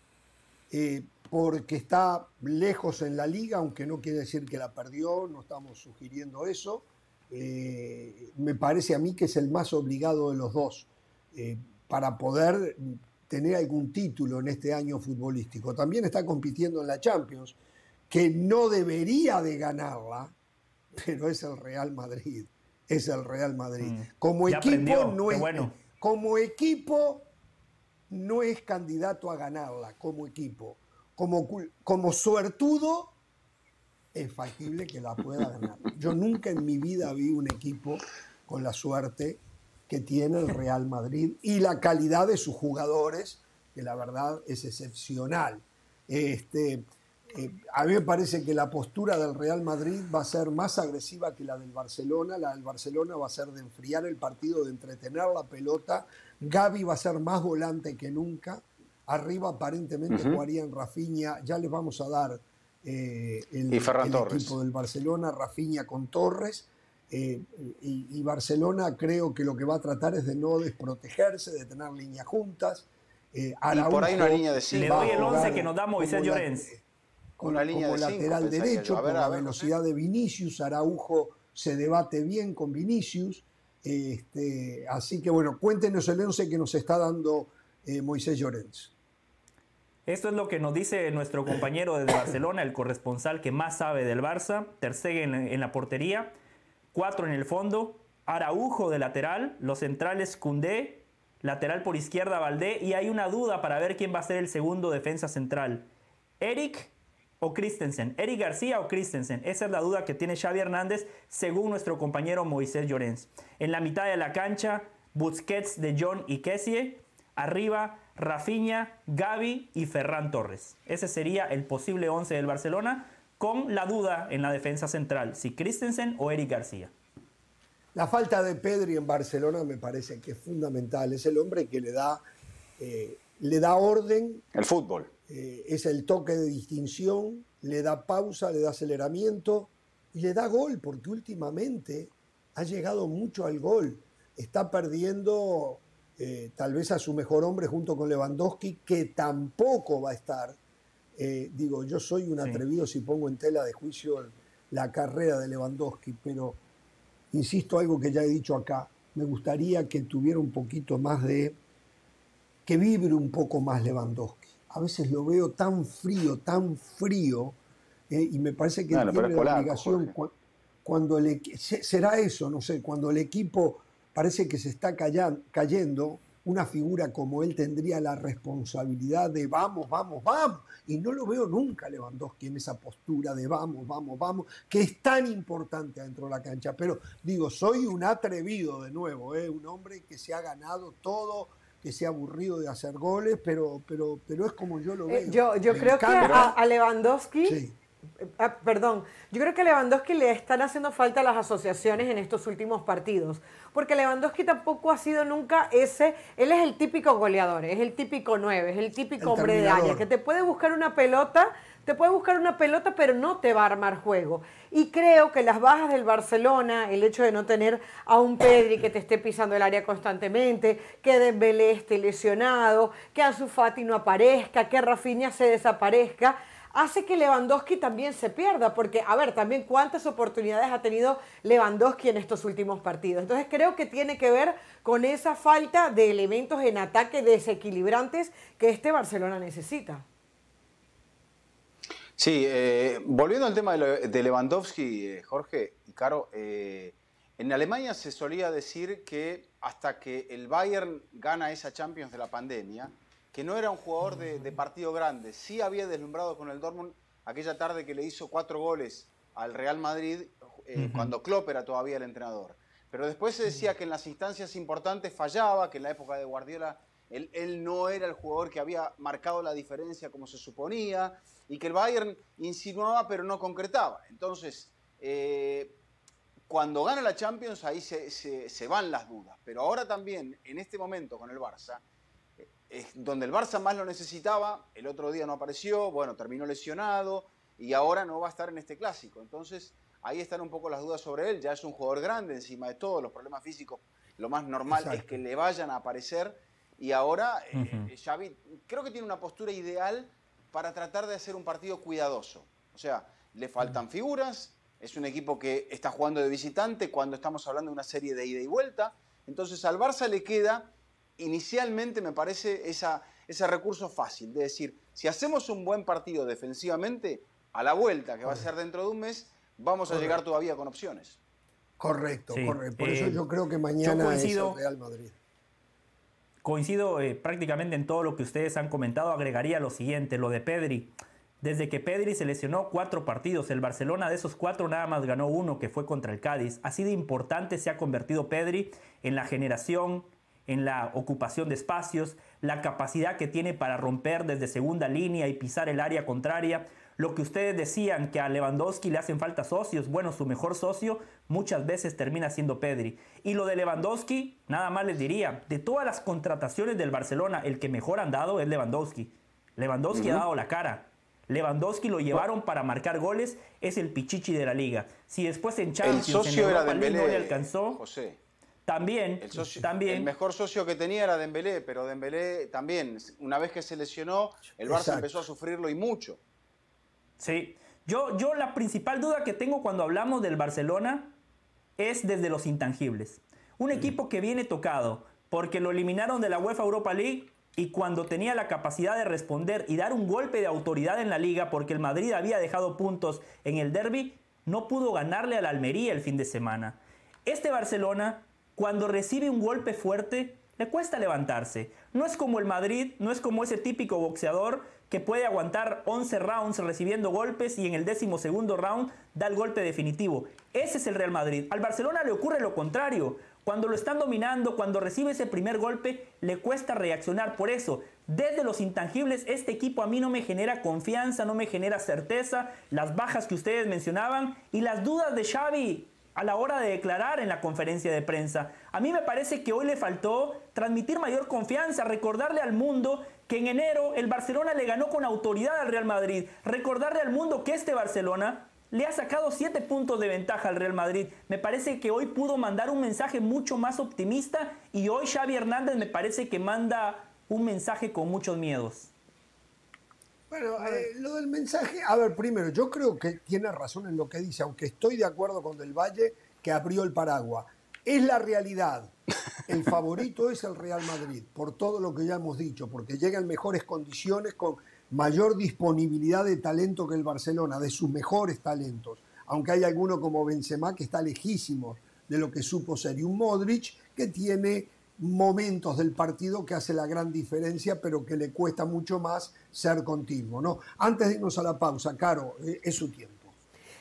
eh, porque está lejos en la liga, aunque no quiere decir que la perdió, no estamos sugiriendo eso eh, me parece a mí que es el más obligado de los dos eh, para poder tener algún título en este año futbolístico. También está compitiendo en la Champions, que no debería de ganarla, pero es el Real Madrid. Es el Real Madrid. Mm. Como equipo no es bueno. como equipo no es candidato a ganarla como equipo. Como, como suertudo es factible que la pueda ganar. Yo nunca en mi vida vi un equipo con la suerte que tiene el Real Madrid y la calidad de sus jugadores, que la verdad es excepcional. Este, eh, a mí me parece que la postura del Real Madrid va a ser más agresiva que la del Barcelona. La del Barcelona va a ser de enfriar el partido, de entretener la pelota. Gaby va a ser más volante que nunca. Arriba aparentemente jugarían Rafinha. Ya les vamos a dar eh, el, equipo del Barcelona, Rafinha con Torres. Eh, y, Barcelona creo que lo que va a tratar es de no desprotegerse, de tener líneas juntas. Eh, y por ahí una línea de Le doy el 11 que nos da Moisés Llorens. Con, la línea de lateral derecho, con la velocidad de Vinicius. Araujo se debate bien con Vinicius. Este, así que bueno, cuéntenos el 11 que nos está dando Moisés Llorens. Esto es lo que nos dice nuestro compañero desde Barcelona, el corresponsal que más sabe del Barça. Terceg en, la portería, cuatro en el fondo, Araujo de lateral, los centrales Cundé, lateral por izquierda Valdé y hay una duda para ver quién va a ser el segundo defensa central. Eric o Christensen, Eric García o Christensen. Esa es la duda que tiene Xavi Hernández según nuestro compañero Moisés Llorens. En la mitad de la cancha, Busquets de John y Kessie. Arriba, Rafinha, Gaby y Ferran Torres. Ese sería el posible 11 del Barcelona, con la duda en la defensa central, si Christensen o Eric García. La falta de Pedri en Barcelona me parece que es fundamental. Es el hombre que le da, eh, le da orden. El fútbol. Eh, es el toque de distinción, le da pausa, le da aceleramiento y le da gol, porque últimamente ha llegado mucho al gol. Está perdiendo eh, tal vez a su mejor hombre junto con Lewandowski, que tampoco va a estar. Eh, digo, yo soy un atrevido si pongo en tela de juicio la carrera de Lewandowski, pero insisto algo que ya he dicho acá, me gustaría que tuviera un poquito más de, que vibre un poco más Lewandowski. A veces lo veo tan frío, tan frío, eh, y me parece que tiene la obligación cuando el, será eso, no sé, cuando el equipo parece que se está cayendo, una figura como él tendría la responsabilidad de vamos, vamos, vamos. Y no lo veo nunca Lewandowski en esa postura de vamos, vamos, vamos, que es tan importante dentro de la cancha. Pero digo, soy un atrevido de nuevo, ¿eh? un hombre que se ha ganado todo, que se ha aburrido de hacer goles, pero, pero, pero es como yo lo eh, veo. yo yo creo que a, Lewandowski... Ah, perdón, yo creo que Lewandowski le están haciendo falta las asociaciones en estos últimos partidos, porque Lewandowski tampoco ha sido nunca ese, él es el típico goleador, es el típico 9, es el típico hombre de área, que te puede buscar una pelota, te puede buscar una pelota, pero no te va a armar juego. Y creo que las bajas del Barcelona, el hecho de no tener a un Pedri que te esté pisando el área constantemente, que Dembélé esté lesionado, que Ansu Fati no aparezca, que Rafinha se desaparezca, hace que Lewandowski también se pierda, porque, a ver, también cuántas oportunidades ha tenido Lewandowski en estos últimos partidos. Entonces creo que tiene que ver con esa falta de elementos en ataque desequilibrantes que este Barcelona necesita. Sí, eh, volviendo al tema de Lewandowski, eh, Jorge y Caro, eh, en Alemania se solía decir que hasta que el Bayern gana esa Champions de la pandemia, que no era un jugador de, partido grande. Sí había deslumbrado con el Dortmund aquella tarde que le hizo cuatro goles al Real Madrid eh, cuando Klopp era todavía el entrenador. Pero después se decía que en las instancias importantes fallaba, que en la época de Guardiola él, no era el jugador que había marcado la diferencia como se suponía y que el Bayern insinuaba pero no concretaba. Entonces, eh, cuando gana la Champions ahí se, se, van las dudas. Pero ahora también, en este momento con el Barça, donde el Barça más lo necesitaba, el otro día no apareció, bueno, terminó lesionado y ahora no va a estar en este clásico. Entonces, ahí están un poco las dudas sobre él, ya es un jugador grande encima de todo, los problemas físicos, lo más normal es que le vayan a aparecer. Y ahora eh, Xavi creo que tiene una postura ideal para tratar de hacer un partido cuidadoso. O sea, le faltan figuras, es un equipo que está jugando de visitante cuando estamos hablando de una serie de ida y vuelta, entonces al Barça le queda inicialmente me parece esa, ese recurso fácil, de decir, si hacemos un buen partido defensivamente, a la vuelta, que va a ser dentro de un mes, vamos a llegar todavía con opciones. Correcto, correcto. Por eso eh, yo creo que mañana es el Real Madrid. Coincido eh, prácticamente en todo lo que ustedes han comentado. Agregaría lo siguiente, lo de Pedri. Desde que Pedri se lesionó cuatro partidos, el Barcelona de esos cuatro nada más ganó uno, que fue contra el Cádiz. Así de importante se ha convertido Pedri en la generación en la ocupación de espacios, la capacidad que tiene para romper desde segunda línea y pisar el área contraria. Lo que ustedes decían que a Lewandowski le hacen falta socios, bueno, su mejor socio muchas veces termina siendo Pedri. Y lo de Lewandowski, nada más les diría, de todas las contrataciones del Barcelona, el que mejor han dado es Lewandowski. Lewandowski ha dado la cara. Lewandowski lo llevaron para marcar goles, es el pichichi de la liga. Si después en Champions, en Europa no le alcanzó, José. También, el, también. el mejor socio que tenía era Dembélé, pero Dembélé también, una vez que se lesionó, el Barça empezó a sufrirlo y mucho. Sí, yo, yo la principal duda que tengo cuando hablamos del Barcelona es desde los intangibles. Un equipo que viene tocado porque lo eliminaron de la UEFA Europa League y cuando tenía la capacidad de responder y dar un golpe de autoridad en la liga porque el Madrid había dejado puntos en el derby, no pudo ganarle al Almería el fin de semana. Este Barcelona cuando recibe un golpe fuerte, le cuesta levantarse. No es como el Madrid, no es como ese típico boxeador que puede aguantar 11 rounds recibiendo golpes y en el décimo segundo round da el golpe definitivo. Ese es el Real Madrid. Al Barcelona le ocurre lo contrario. Cuando lo están dominando, cuando recibe ese primer golpe, le cuesta reaccionar. Por eso, desde los intangibles, este equipo a mí no me genera confianza, no me genera certeza. Las bajas que ustedes mencionaban y las dudas de Xavi a la hora de declarar en la conferencia de prensa. A mí me parece que hoy le faltó transmitir mayor confianza, recordarle al mundo que en enero el Barcelona le ganó con autoridad al Real Madrid, recordarle al mundo que este Barcelona le ha sacado siete puntos de ventaja al Real Madrid. Me parece que hoy pudo mandar un mensaje mucho más optimista y hoy Xavi Hernández me parece que manda un mensaje con muchos miedos. Bueno, eh, lo del mensaje, a ver, primero, yo creo que tiene razón en lo que dice, aunque estoy de acuerdo con Del Valle que abrió el paraguas. Es la realidad. El favorito es el Real Madrid, por todo lo que ya hemos dicho, porque llega en mejores condiciones, con mayor disponibilidad de talento que el Barcelona, de sus mejores talentos. Aunque hay alguno como Benzema que está lejísimo de lo que supo ser, y un Modric que tiene momentos del partido que hace la gran diferencia, pero que le cuesta mucho más ser continuo. ¿no? Antes de irnos a la pausa, Caro, eh, es su tiempo.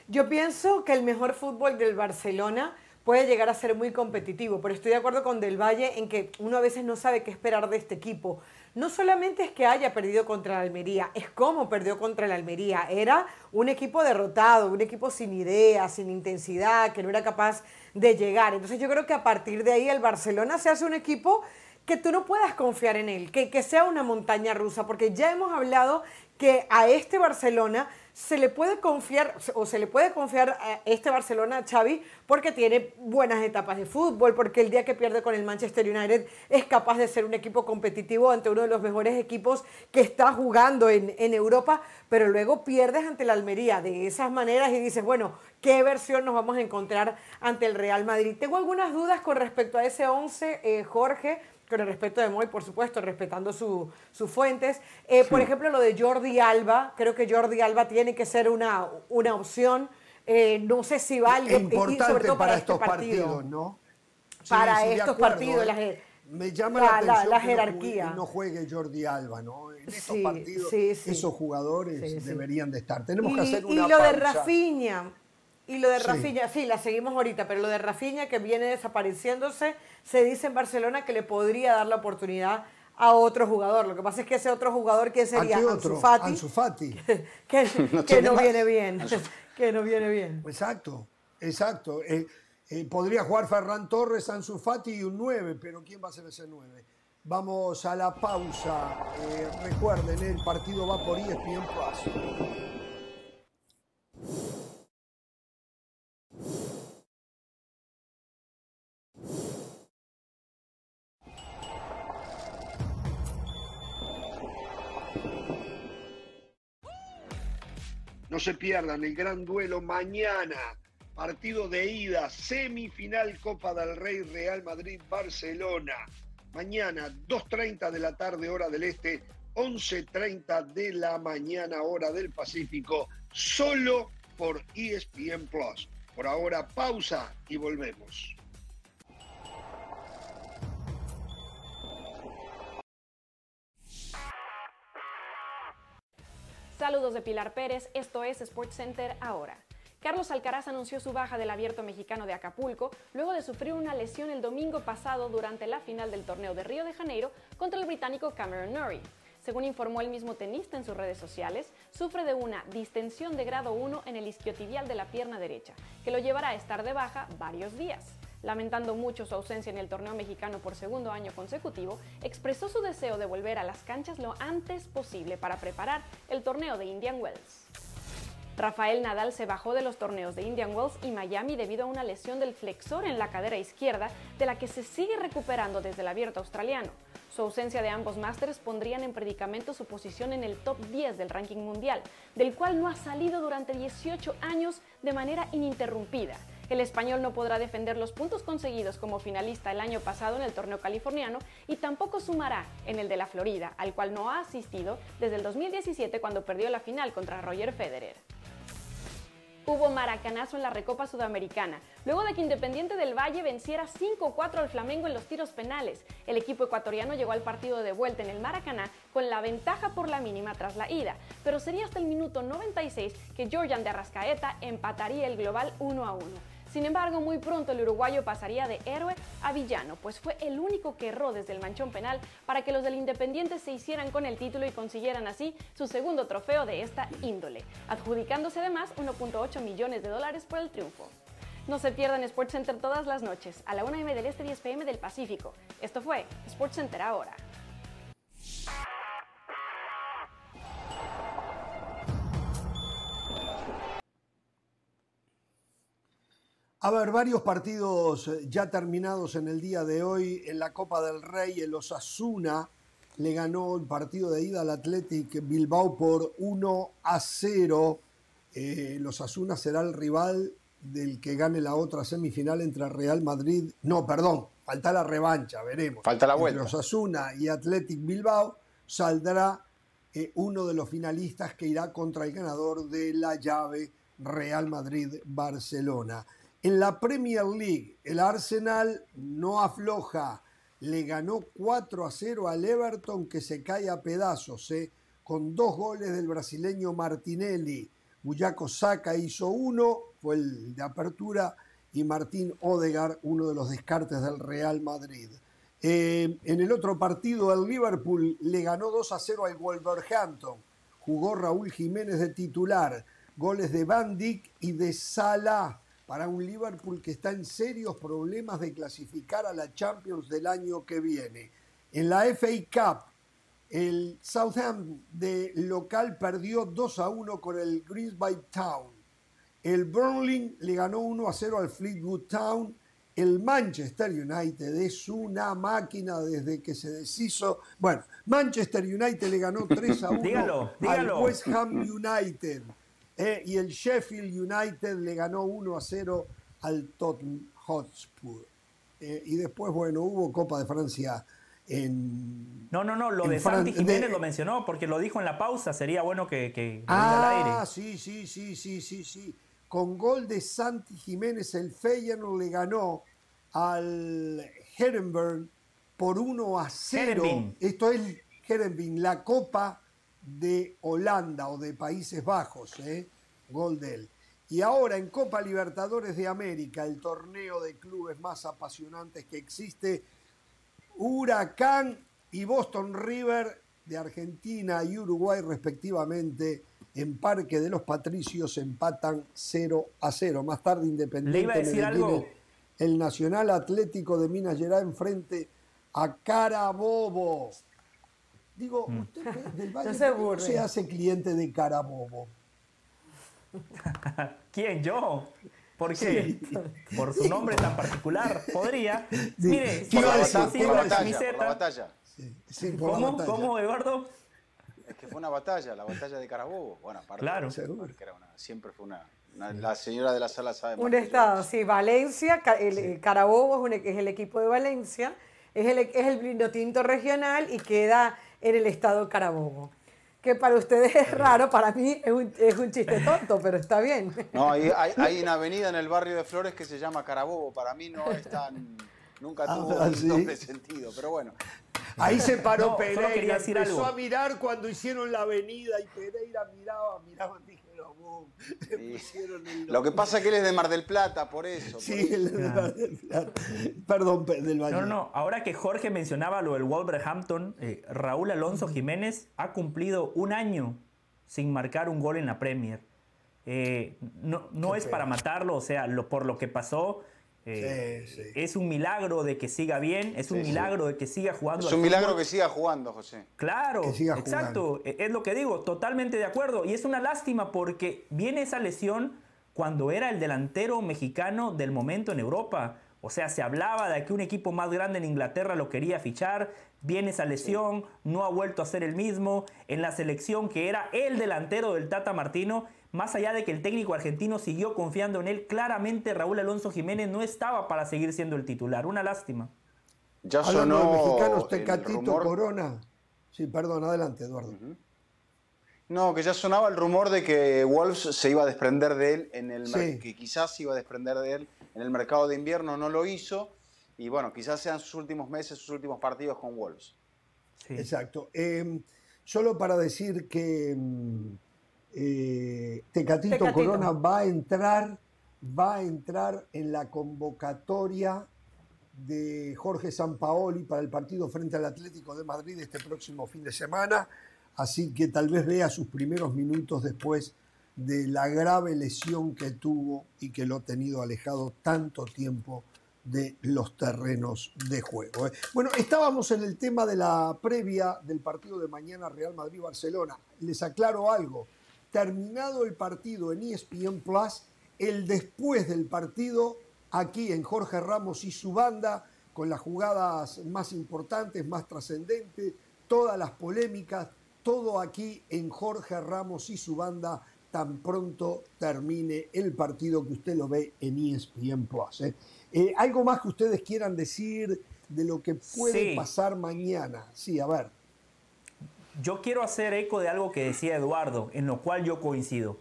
Yo pienso que el mejor fútbol del Barcelona puede llegar a ser muy competitivo, pero estoy de acuerdo con Del Valle en que uno a veces no sabe qué esperar de este equipo. No solamente es que haya perdido contra la Almería, es cómo perdió contra la Almería. Era un equipo derrotado, un equipo sin idea, sin intensidad, que no era capaz de llegar. Entonces yo creo que a partir de ahí el Barcelona se hace un equipo que tú no puedas confiar en él, que, que sea una montaña rusa, porque ya hemos hablado que a este Barcelona se le puede confiar, o se le puede confiar a este Barcelona, Xavi, porque tiene buenas etapas de fútbol, porque el día que pierde con el Manchester United es capaz de ser un equipo competitivo ante uno de los mejores equipos que está jugando en, en Europa, pero luego pierdes ante la Almería de esas maneras y dices, bueno, ¿qué versión nos vamos a encontrar ante el Real Madrid? Tengo algunas dudas con respecto a ese 11, eh, Jorge con el respeto de Moy, por supuesto, respetando sus fuentes. Eh, por ejemplo, lo de Jordi Alba, creo que Jordi Alba tiene que ser una, una opción. Eh, no sé si vale. Importante sobre todo para, estos partidos, ¿no? para estos partidos. ¿eh? me llama la, atención la, jerarquía. Que no, juegue, Jordi Alba, ¿no? En estos partidos, esos jugadores deberían de estar. Tenemos que hacer una Y lo de Rafinha, y lo de Rafinha, sí. la seguimos ahorita, pero lo de Rafinha que viene desapareciéndose, se dice en Barcelona que le podría dar la oportunidad a otro jugador. Lo que pasa es que ese otro jugador, ¿quién sería? Ansu Fati. Ansu Fati. que, no, viene bien. que no viene bien. Exacto, exacto. Eh, eh, podría jugar Ferran Torres, Ansu Fati y un 9, pero ¿quién va a ser ese 9? Vamos a la pausa. Eh, recuerden, el partido va por ESPN Plus. No se pierdan el gran duelo mañana. Partido de ida, semifinal Copa del Rey Real Madrid-Barcelona. Mañana, 2.30 de la tarde, hora del este, 11.30 de la mañana, hora del Pacífico, solo por ESPN Plus. Por ahora, pausa y volvemos. Saludos de Pilar Pérez, esto es SportsCenter ahora. Carlos Alcaraz anunció su baja del abierto mexicano de Acapulco luego de sufrir una lesión el domingo pasado durante la final del torneo de Río de Janeiro contra el británico Cameron Norrie. Según informó el mismo tenista en sus redes sociales, sufre de una distensión de grado 1 en el isquiotibial de la pierna derecha, que lo llevará a estar de baja varios días lamentando mucho su ausencia en el torneo mexicano por segundo año consecutivo, expresó su deseo de volver a las canchas lo antes posible para preparar el torneo de Indian Wells. Rafael Nadal se bajó de los torneos de Indian Wells y Miami debido a una lesión del flexor en la cadera izquierda de la que se sigue recuperando desde el abierto australiano. Su ausencia de ambos Masters pondrían en predicamento su posición en el top 10 del ranking mundial, del cual no ha salido durante 18 años de manera ininterrumpida. El español no podrá defender los puntos conseguidos como finalista el año pasado en el torneo californiano y tampoco sumará en el de la Florida, al cual no ha asistido desde el 2017 cuando perdió la final contra Roger Federer hubo maracanazo en la Recopa Sudamericana, luego de que Independiente del Valle venciera 5-4 al Flamengo en los tiros penales. El equipo ecuatoriano llegó al partido de vuelta en el Maracaná con la ventaja por la mínima tras la ida, pero sería hasta el minuto 96 que Georgian de Arrascaeta empataría el global 1 1. Sin embargo, muy pronto el uruguayo pasaría de héroe a villano, pues fue el único que erró desde el manchón penal para que los del Independiente se hicieran con el título y consiguieran así su segundo trofeo de esta índole, adjudicándose además 1.8 millones de dólares por el triunfo. No se pierdan SportsCenter todas las noches, a la 1 m del Este 10 pm del Pacífico. Esto fue SportsCenter ahora. A ver, varios partidos eh, ya terminados en el día de hoy. En la Copa del Rey, el Osasuna le ganó el partido de ida al Athletic Bilbao por 1 a 0. Eh, el Osasuna será el rival del que gane la otra semifinal entre Real Madrid. No, perdón, falta la revancha, veremos. Falta la vuelta. Entre Osasuna y Athletic Bilbao saldrá eh, uno de los finalistas que irá contra el ganador de la llave Real Madrid-Barcelona. En la Premier League, el Arsenal no afloja. le ganó 4 a 0 al Everton que se cae a pedazos, ¿eh? con dos goles del brasileño Martinelli. Buyaco Saka hizo uno, fue el de apertura, y Martín Odegar, uno de los descartes del Real Madrid. Eh, en el otro partido, el Liverpool le ganó 2 a 0 al Wolverhampton. Jugó Raúl Jiménez de titular. Goles de Van Dijk y de Salah para un Liverpool que está en serios problemas de clasificar a la Champions del año que viene. En la FA Cup, el Southampton de local perdió 2 a 1 con el Greensby Town. El Burnley le ganó 1 a 0 al Fleetwood Town. El Manchester United es una máquina desde que se deshizo. Bueno, Manchester United le ganó 3 a 1 al West Ham United. Eh, y el Sheffield United le ganó 1 a 0 al Tottenham Hotspur. Eh, y después, bueno, hubo Copa de Francia en. No, no, no, lo de Santi Jiménez lo mencionó porque lo dijo en la pausa. Sería bueno que, que ah, al aire. Sí, sí, sí, sí, sí, sí. Con gol de Santi Jiménez, el Feyenoord le ganó al Herenberg por 1 a 0. Esto es Herenberg, la Copa de Holanda o de Países Bajos, ¿eh? gol de él. Y ahora en Copa Libertadores de América, el torneo de clubes más apasionantes que existe, Huracán y Boston River de Argentina y Uruguay respectivamente en Parque de los Patricios empatan 0 a 0. Más tarde Independiente Le el Nacional Atlético de Minas Gerais enfrente a Carabobo. Digo, mm. usted del Valle se, se hace cliente de Carabobo. ¿Quién? ¿Yo? ¿Por qué? Por su nombre tan particular. Podría. Mire, por la, batalla, ¿Cómo? ¿Cómo, Eduardo? Es que fue una batalla, la batalla de Carabobo. Bueno, aparte claro. siempre fue una, La señora de la sala sabe Un estado, sí. Valencia, el, Carabobo es, el equipo de Valencia, es el, es el tinto regional y queda en el estado Carabobo. Que para ustedes es raro, para mí es un, es un chiste tonto, pero está bien. No, hay, hay, una avenida en el barrio de Flores que se llama Carabobo, para mí no es tan... Nunca ah, tuvo un doble sentido, pero bueno. Ahí se paró Pereira, empezó a mirar cuando hicieron la avenida y Pereira miraba, miraba, Lo que pasa es que él es de Mar del Plata, por eso. Sí, él es de Mar del Plata. Perdón, del Valle. No, no, ahora que Jorge mencionaba lo del Wolverhampton, eh, Raúl Alonso Jiménez ha cumplido un año sin marcar un gol en la Premier. Eh, no no es para matarlo, o sea, lo, por lo que pasó, eh, es un milagro de que siga bien, es un milagro de que siga jugando. Es un milagro que siga jugando, José. Claro, exacto, e, es lo que digo, totalmente de acuerdo. Y es una lástima porque viene esa lesión cuando era el delantero mexicano del momento en Europa. O sea, se hablaba de que un equipo más grande en Inglaterra lo quería fichar, viene esa lesión, no ha vuelto a ser el mismo. En la selección que era el delantero del Tata Martino, más allá de que el técnico argentino siguió confiando en él, claramente Raúl Alonso Jiménez no estaba para seguir siendo el titular. Una lástima. Ya sonó los mexicanos Tecatito Corona. Sí, perdón, adelante, Eduardo. No, que ya sonaba el rumor de que Wolves se iba a desprender de él en el que quizás se iba a desprender de él en el mercado de invierno, no lo hizo y bueno, quizás sean sus últimos meses, sus últimos partidos con Wolves. Exacto. Em, solo para decir que mm, eh, Tecatito, Corona va a entrar, va a entrar en la convocatoria de Jorge Sampaoli para el partido frente al Atlético de Madrid este próximo fin de semana, así que tal vez vea sus primeros minutos después de la grave lesión que tuvo y que lo ha tenido alejado tanto tiempo de los terrenos de juego. ¿eh? Bueno, estábamos en el tema de la previa del partido de mañana Real Madrid-Barcelona. Les aclaro algo terminado el partido en ESPN Plus, el después del partido, aquí en Jorge Ramos y su banda, con las jugadas más importantes, más trascendentes, todas las polémicas, todo aquí en Jorge Ramos y su banda, tan pronto termine el partido que usted lo ve en ESPN Plus. ¿eh? Eh, ¿Algo más que ustedes quieran decir de lo que puede pasar mañana? Sí, a ver yo quiero hacer eco de algo que decía Eduardo, en lo cual yo coincido.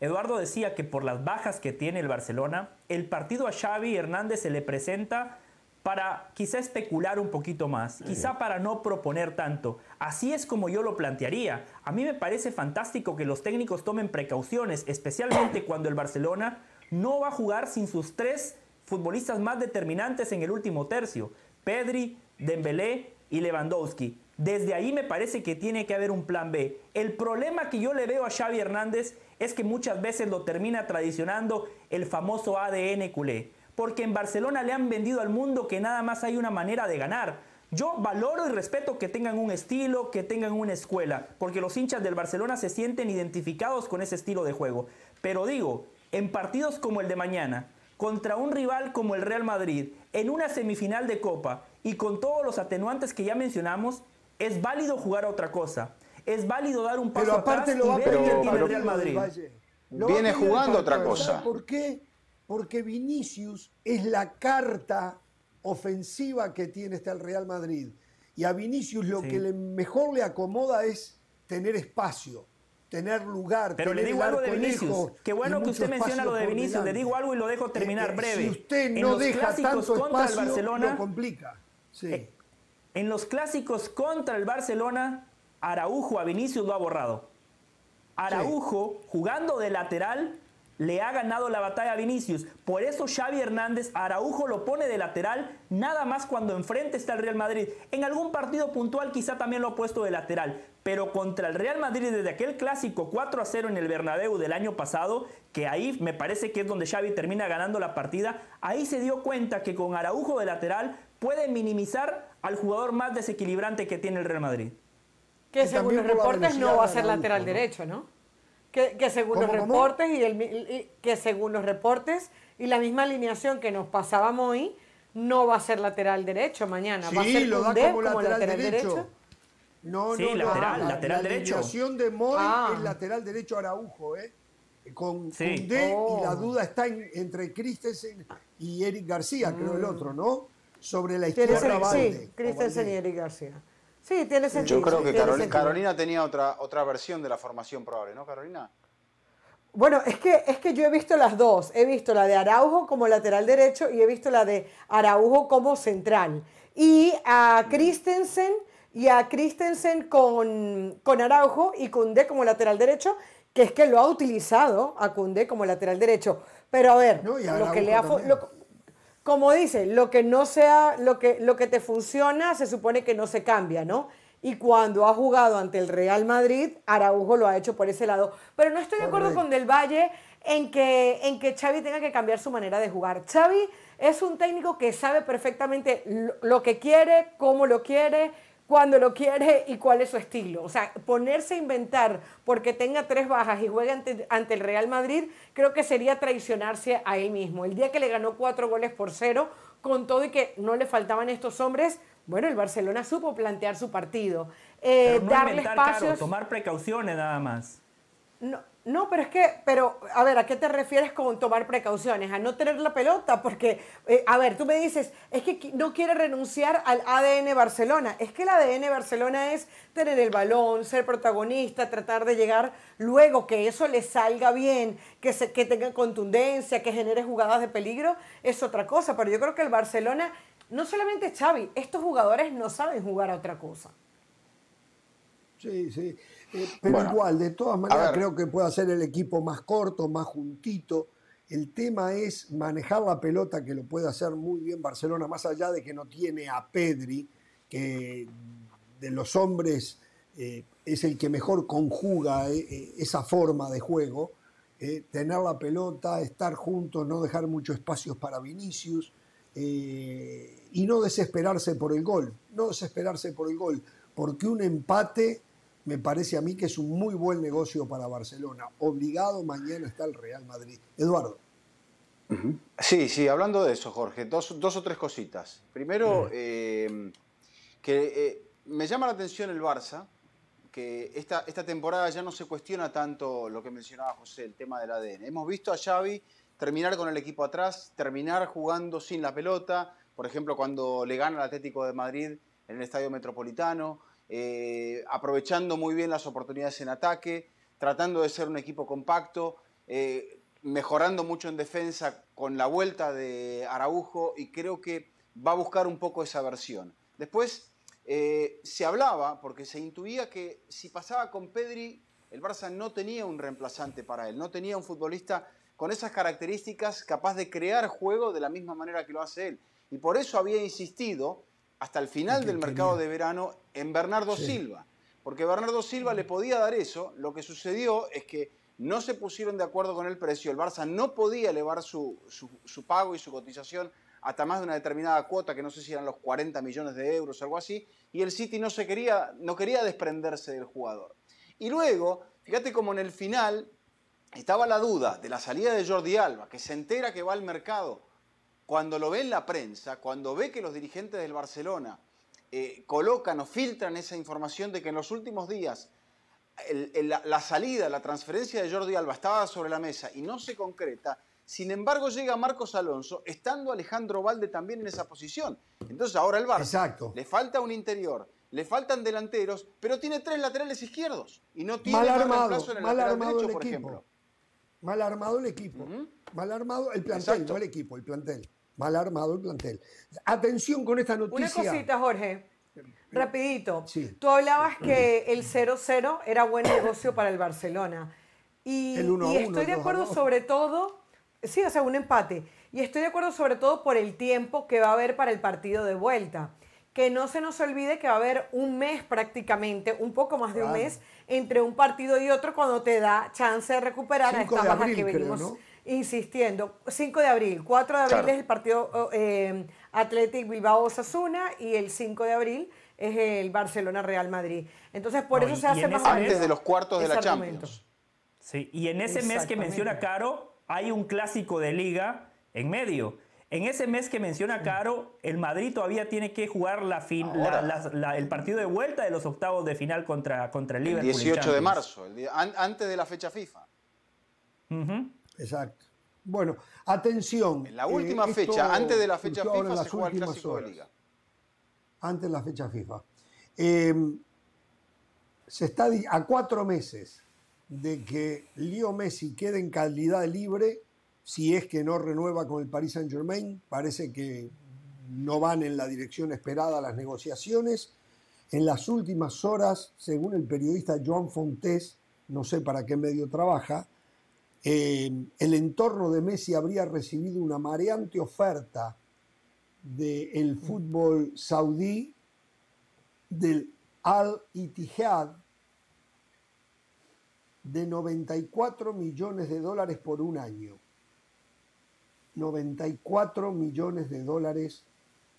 Eduardo decía que por las bajas que tiene el Barcelona, el partido a Xavi Hernández se le presenta para quizá especular un poquito más, quizá para no proponer tanto. Así es como yo lo plantearía. A mí me parece fantástico que los técnicos tomen precauciones, especialmente cuando el Barcelona no va a jugar sin sus tres futbolistas más determinantes en el último tercio, Pedri, Dembélé y Lewandowski. Desde ahí me parece que tiene que haber un plan B. El problema que yo le veo a Xavi Hernández es que muchas veces lo termina tradicionando el famoso ADN culé porque en Barcelona le han vendido al mundo que nada más hay una manera de ganar. Yo valoro y respeto que tengan un estilo, que tengan una escuela, porque los hinchas del Barcelona se sienten identificados con ese estilo de juego. Pero digo, en partidos como el de mañana, contra un rival como el Real Madrid, en una semifinal de Copa y con todos los atenuantes que ya mencionamos, es válido jugar a otra cosa. Es válido dar un paso pero aparte atrás lo va y ver tiene el Real Madrid. Viene jugando otra cosa. ¿Por qué? porque Vinicius es la carta ofensiva que tiene este el Real Madrid. Y a Vinicius lo que le, mejor le acomoda es tener espacio, tener lugar. Pero tener le digo algo de Vinicius. Qué bueno que usted menciona lo de Vinicius. Le digo algo y lo dejo terminar breve. Si usted no deja tanto contra el Barcelona, lo complica. Sí. Eh, en los clásicos contra el Barcelona, Araujo a Vinicius lo ha borrado. Araujo, jugando de lateral, le ha ganado la batalla a Vinicius. Por eso Xavi Hernández Araujo lo pone de lateral nada más cuando enfrente está el Real Madrid. En algún partido puntual quizá también lo ha puesto de lateral, pero contra el Real Madrid desde aquel clásico 4 a 0 en el Bernabéu del año pasado, que ahí me parece que es donde Xavi termina ganando la partida, ahí se dio cuenta que con Araujo de lateral puede minimizar al jugador más desequilibrante que tiene el Real Madrid. Que según los reportes no va a ser lateral derecho, ¿no? Que, según los reportes y, el, que según los reportes y la misma alineación que nos pasábamos hoy, no va a ser lateral derecho mañana. va a ser lo da como, lateral, derecho. No, sí, no, lateral, no, lateral la derecho. La alineación de Moy ah. es lateral derecho Araujo, ¿eh? Con sí. y la oh. duda está entre Christensen y Eric García, creo el mm. otro, ¿no? Sobre la izquierda. Sí, Christensen y Eric García. Sí, tiene sentido. Yo creo que Carolina, tenía otra, otra versión de la formación probable, ¿no, Carolina? Bueno, es que, es que yo he visto las dos. He visto la de Araujo como lateral derecho y he visto la de Araujo como central. Y a Christensen y a Christensen con, con Araujo y Cundé como lateral derecho, que es que lo ha utilizado a Cundé como lateral derecho. Pero a ver, lo que le ha como dice, lo que no sea, lo que, lo que te funciona se supone que no se cambia, ¿no? Y cuando ha jugado ante el Real Madrid, Araujo lo ha hecho por ese lado. Pero no estoy de acuerdo con Del Valle en que, en que Xavi tenga que cambiar su manera de jugar. Xavi es un técnico que sabe perfectamente lo que quiere, cómo lo quiere, cuando lo quiere y cuál es su estilo. O sea, ponerse a inventar porque tenga tres bajas y juegue ante, el Real Madrid, creo que sería traicionarse a él mismo. El día que le ganó cuatro goles por cero, con todo y que no le faltaban estos hombres, bueno, el Barcelona supo plantear su partido. Eh, darle espacios. tomar precauciones nada más. No, no, pero es que, pero, a ver, ¿a qué te refieres con tomar precauciones? A no tener la pelota, porque, eh, a ver, tú me dices, es que no quiere renunciar al ADN Barcelona. Es que el ADN Barcelona es tener el balón, ser protagonista, tratar de llegar luego, que eso le salga bien, que, se, que tenga contundencia, que genere jugadas de peligro, es otra cosa. Pero yo creo que el Barcelona, no solamente Xavi, estos jugadores no saben jugar a otra cosa. Sí, sí. Eh, pero igual, de todas maneras, creo que puede ser el equipo más corto, más juntito. El tema es manejar la pelota, que lo puede hacer muy bien Barcelona, más allá de que no tiene a Pedri, que de los hombres eh, es el que mejor conjuga eh, esa forma de juego. tener la pelota, estar juntos, no dejar muchos espacios para Vinicius y no desesperarse por el gol. No desesperarse por el gol, porque un empate me parece a mí que es un muy buen negocio para Barcelona. Obligado mañana está el Real Madrid. Eduardo. Sí, sí, hablando de eso, Jorge, dos, o tres cositas. Primero, eh, que eh, me llama la atención el Barça, que esta, esta temporada ya no se cuestiona tanto lo que mencionaba José, el tema del ADN. Hemos visto a Xavi terminar con el equipo atrás, terminar jugando sin la pelota, por ejemplo, cuando le gana al Atlético de Madrid en el Estadio Metropolitano, eh, aprovechando muy bien las oportunidades en ataque, tratando de ser un equipo compacto, eh, mejorando mucho en defensa con la vuelta de Araujo y creo que va a buscar un poco esa versión. Después eh, se hablaba, porque se intuía que si pasaba con Pedri, el Barça no tenía un reemplazante para él, no tenía un futbolista con esas características capaz de crear juego de la misma manera que lo hace él. Y por eso había insistido hasta el final del mercado de verano en Bernardo Silva. Porque Bernardo Silva le podía dar eso. Lo que sucedió es que no se pusieron de acuerdo con el precio. El Barça no podía elevar su, su pago y su cotización hasta más de una determinada cuota, que no sé si eran los 40 millones de euros o algo así, y el City no, se quería, no quería desprenderse del jugador. Y luego, fíjate como en el final estaba la duda de la salida de Jordi Alba, que se entera que va al mercado, cuando lo ve en la prensa, cuando ve que los dirigentes del Barcelona eh, colocan o filtran esa información de que en los últimos días la, salida, la transferencia de Jordi Alba estaba sobre la mesa y no se concreta, sin embargo llega Marcos Alonso, estando Alejandro Valde también en esa posición. Entonces ahora el Barça le falta un interior, le faltan delanteros, pero tiene tres laterales izquierdos y no tiene mal armado, en el mal armado el por equipo. ejemplo. Mal armado el equipo. Mal armado el plantel, no el equipo, el plantel. Mal armado el plantel. Atención con esta noticia. Una cosita, Jorge. Rapidito. Tú hablabas que el 0-0 era buen negocio para el Barcelona. Y, y estoy de acuerdo sobre todo, sí, o sea, un empate. Y estoy de acuerdo sobre todo por el tiempo que va a haber para el partido de vuelta que no se nos olvide que va a haber un mes prácticamente, un poco más de un mes, entre un partido y otro cuando te da chance de recuperar a esta baja que venimos insistiendo. 5 de abril, 4 de abril es el partido eh, Athletic Bilbao-Osasuna y el 5 de abril es el Barcelona-Real Madrid. Entonces, por eso se hace más Antes de los cuartos de la Champions. Sí, y en ese mes que menciona Caro, hay un clásico de liga en medio. En ese mes que menciona Caro, el Madrid todavía tiene que jugar la fin, el partido de vuelta de los octavos de final contra, contra el Liverpool. El 18 de marzo, antes de la fecha FIFA. Exacto. Bueno, atención. En la última eh, fecha, antes de la fecha FIFA, se juega el Clásico de Liga. Antes de la fecha FIFA. Eh, se está a cuatro meses de que Leo Messi quede en calidad libre si es que no renueva con el Paris Saint Germain. Parece que no van en la dirección esperada las negociaciones. En las últimas horas, según el periodista Joan Fontes, no sé para qué medio trabaja, eh, el entorno de Messi habría recibido una mareante oferta del fútbol saudí, del Al Ittihad, de 94 millones de dólares por un año. 94 millones de dólares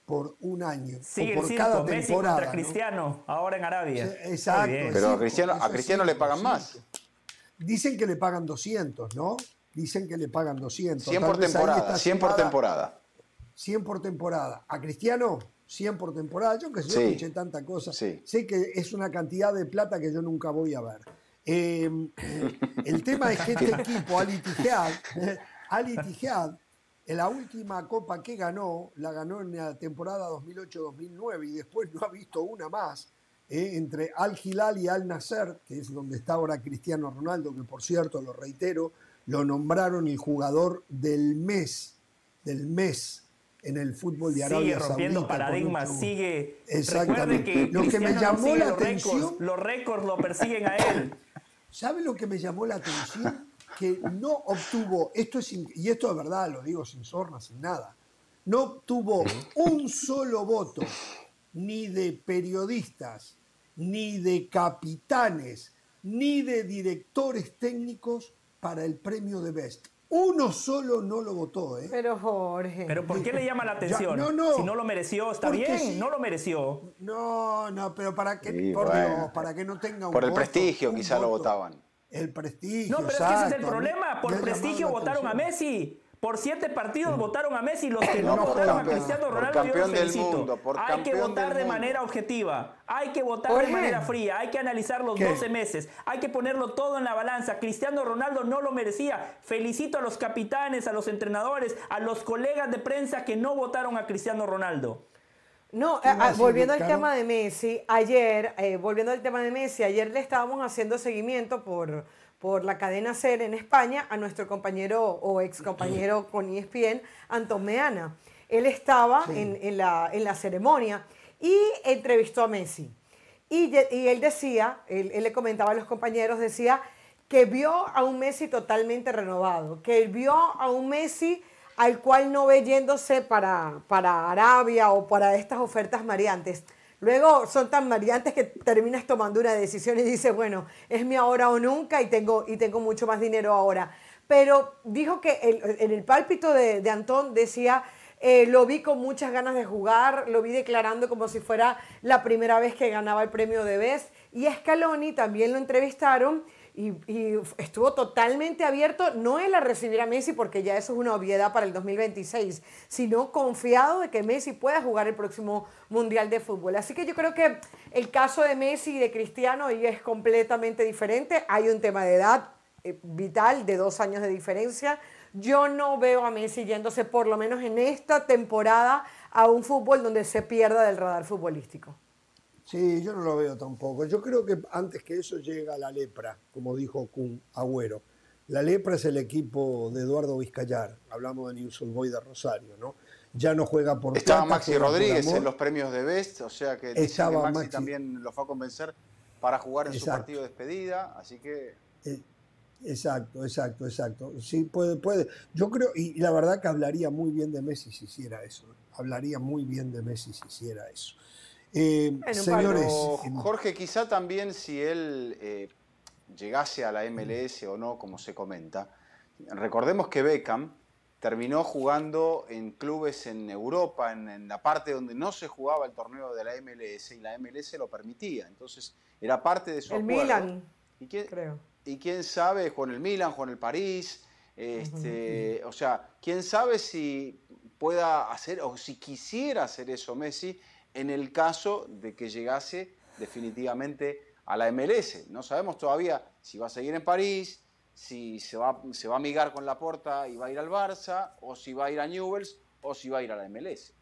por un año. Sigue por cada temporada. Messi contra Cristiano, ahora en Arabia. exacto. Pero a Cristiano, a Cristiano le pagan más. Dicen que le pagan 200, ¿no? Dicen que le pagan 200. 100 por temporada, 100 por temporada. 100 por temporada. A Cristiano, 100 por temporada. Yo que sé, yo escuché tanta cosa. Sé que es una cantidad de plata que yo nunca voy a ver. Em, el tema es que este equipo, Ali Tijad, Ali Tijad en la última copa que ganó, la ganó en la temporada 2008-2009 y después no ha visto una más. Eh, entre Al Hilal y Al Nasser, que es donde está ahora Cristiano Ronaldo, que por cierto, lo reitero, lo nombraron el jugador del mes, del mes en el fútbol de Arabia sigue rompiendo paradigmas, sigue. Exactamente. Que lo que me llamó la atención. Los récords lo persiguen a él. ¿Sabe lo que me llamó la atención? que no obtuvo, esto es, y esto es verdad, lo digo sin sorna, sin nada, no obtuvo un solo voto, ni de periodistas, ni de capitanes, ni de directores técnicos para el premio de Best. Uno solo no lo votó, ¿eh? Pero Jorge. Pero ¿por qué le llama la atención? no, no. Si no lo mereció, está bien, no lo mereció. No, no, pero para que, por Dios, para que no tenga un Por el prestigio quizá lo votaban el prestigio. No, pero es que ese es el problema. Por prestigio votaron a Messi. Por siete partidos votaron a Messi. Los que no, votaron a Cristiano Ronaldo, yo los felicito. hay que votar de manera objetiva. Hay que votar de manera fría. Hay que analizar los 12 meses. Hay que ponerlo todo en la balanza. Cristiano Ronaldo no lo merecía. Felicito a los capitanes, a los entrenadores, a los colegas de prensa que no votaron a Cristiano Ronaldo. No, volviendo al tema de Messi, ayer, eh, volviendo al tema de Messi, ayer le estábamos haciendo seguimiento por, por la cadena SER en España a nuestro compañero o ex compañero con ESPN, Anton Meana. él estaba en, la, en la ceremonia y entrevistó a Messi. Y, él decía, él, le comentaba a los compañeros, decía que vio a un Messi totalmente renovado, que vio a un Messi al cual no ve yéndose para, para Arabia o para estas ofertas mareantes. Luego son tan variantes que terminas tomando una decisión y dices, bueno, es mi ahora o nunca y tengo, y tengo mucho más dinero ahora. Pero dijo que en el pálpito de, de Antón decía eh, lo vi con muchas ganas de jugar, lo vi declarando como si fuera la primera vez que ganaba el premio de Best. Y Scaloni también lo entrevistaron y, estuvo totalmente abierto, no él a recibir a Messi, porque ya eso es una obviedad para el 2026, sino confiado de que Messi pueda jugar el próximo Mundial de Fútbol. Así que yo creo que el caso de Messi y de Cristiano es completamente diferente. Hay un tema de edad eh, vital de dos años de diferencia yo no veo a Messi yéndose, por lo menos en esta temporada, a un fútbol donde se pierda del radar futbolístico. Sí, yo no lo veo tampoco. Yo creo que antes que eso llega la lepra, como dijo Kun Agüero. La lepra es el equipo de Eduardo Vizcayar, hablamos de News Boy de Rosario, ¿no? Ya no juega por Estaba Maxi Rodríguez en los premios de Best, o sea que, Maxi, también lo fue a convencer para jugar en su partido de despedida, así que... Eh, Exacto, exacto, exacto. Sí, puede, puede. Yo creo, y la verdad que hablaría muy bien de Messi si hiciera eso. ¿eh? Hablaría muy bien de Messi si hiciera eso. Eh, señores. Jorge, quizá también si él eh, llegase a la MLS o no, como se comenta. Recordemos que Beckham terminó jugando en clubes en Europa, en, la parte donde no se jugaba el torneo de la MLS y la MLS lo permitía. Entonces, era parte de su el Milan, ¿Y creo y quién sabe, con el Milan, con el París, este, o sea, quién sabe si pueda hacer o si quisiera hacer eso Messi en el caso de que llegase definitivamente a la MLS. No sabemos todavía si va a seguir en París, si se va, se va a amigar con la porta y va a ir al Barça, o si va a ir a Newells, o si va a ir a la MLS.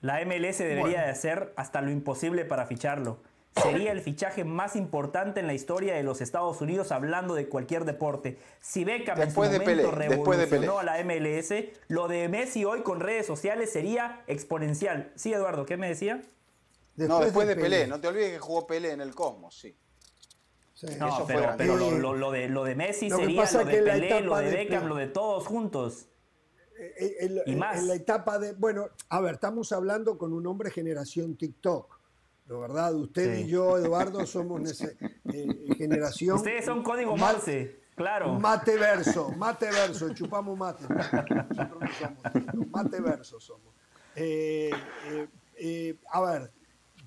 La MLS debería de hacer hasta lo imposible para ficharlo sería el fichaje más importante en la historia de los Estados Unidos hablando de cualquier deporte. Si Beckham después en su momento revolucionó a la MLS, lo de Messi hoy con redes sociales sería exponencial. Sí, Eduardo, ¿qué me decía? no, después de, Pelé. No te olvides que jugó Pelé en el Cosmos, sí. No, pero, lo, de, lo de Messi sería lo de Pelé, lo de Beckham, lo de todos juntos. Eh, eh, y más. en la etapa de. Bueno, a ver, estamos hablando con un hombre generación TikTok. ¿No verdad? Usted y yo, Eduardo, somos eh, generación. Ustedes son código Morse, claro. Mate verso, mate verso, chupamos mate. Nosotros no somos, mate verso somos. Eh, eh, a ver,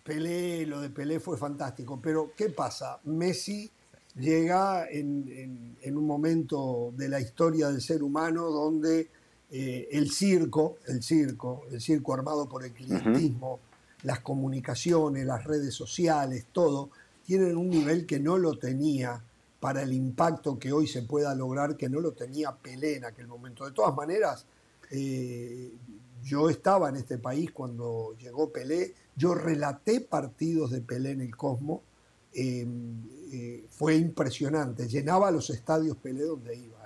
Pelé, lo de Pelé fue fantástico, pero ¿qué pasa? Messi llega en, un momento de la historia del ser humano donde el circo, el circo, el circo armado por el clientismo, las comunicaciones, las redes sociales, todo, tienen un nivel que no lo tenía para el impacto que hoy se pueda lograr, que no lo tenía Pelé en aquel momento. De todas maneras, eh, yo estaba en este país cuando llegó Pelé, yo relaté partidos de Pelé en el Cosmo, eh, eh, fue impresionante, llenaba los estadios Pelé donde iba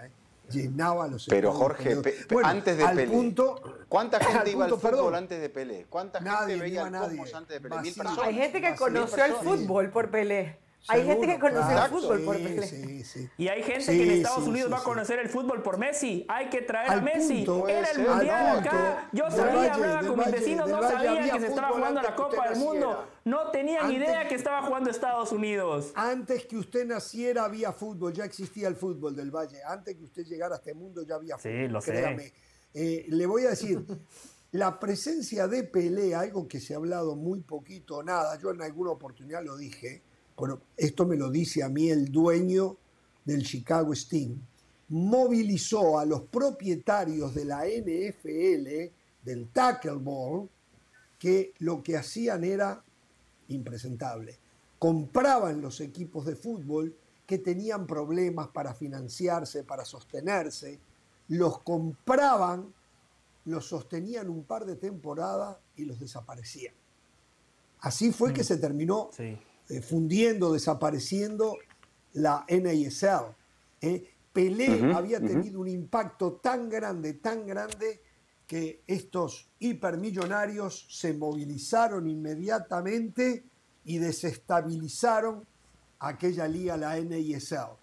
llenaba los Pero Jorge, antes de Pelé, punto, ¿cuánta gente iba al fútbol antes de Pelé? ¿Cuánta gente veía el antes de Pelé? Mil personas. Hay gente que conoció el fútbol por Pelé. Hay gente que conoce el fútbol por Pelé. Sí, sí. Y hay gente que en Estados Unidos va a conocer el fútbol por Messi. Hay que traer a Messi. Era el mundial acá. Yo sabía, hablaba con mis vecinos, no sabía que se estaba jugando la Copa del Mundo. No tenían idea que estaba jugando Estados Unidos. Antes que usted naciera había fútbol, ya existía el fútbol del Valle. Antes que usted llegara a este mundo ya había fútbol. Sí, lo sé. Eh, le voy a decir, la presencia de Pelé, algo que se ha hablado muy poquito, nada, yo en alguna oportunidad lo dije, pero esto me lo dice a mí el dueño del Chicago Steam, movilizó a los propietarios de la NFL, del tackle ball, que lo que hacían era impresentable. Compraban los equipos de fútbol que tenían problemas para financiarse, para sostenerse, los compraban, los sostenían un par de temporadas y los desaparecían. Así fue que mm. se terminó eh, fundiendo, desapareciendo la NASL. ¿eh? Pelé había tenido un impacto tan grande, tan grande, que estos hipermillonarios se movilizaron inmediatamente y desestabilizaron aquella liga, la NISL.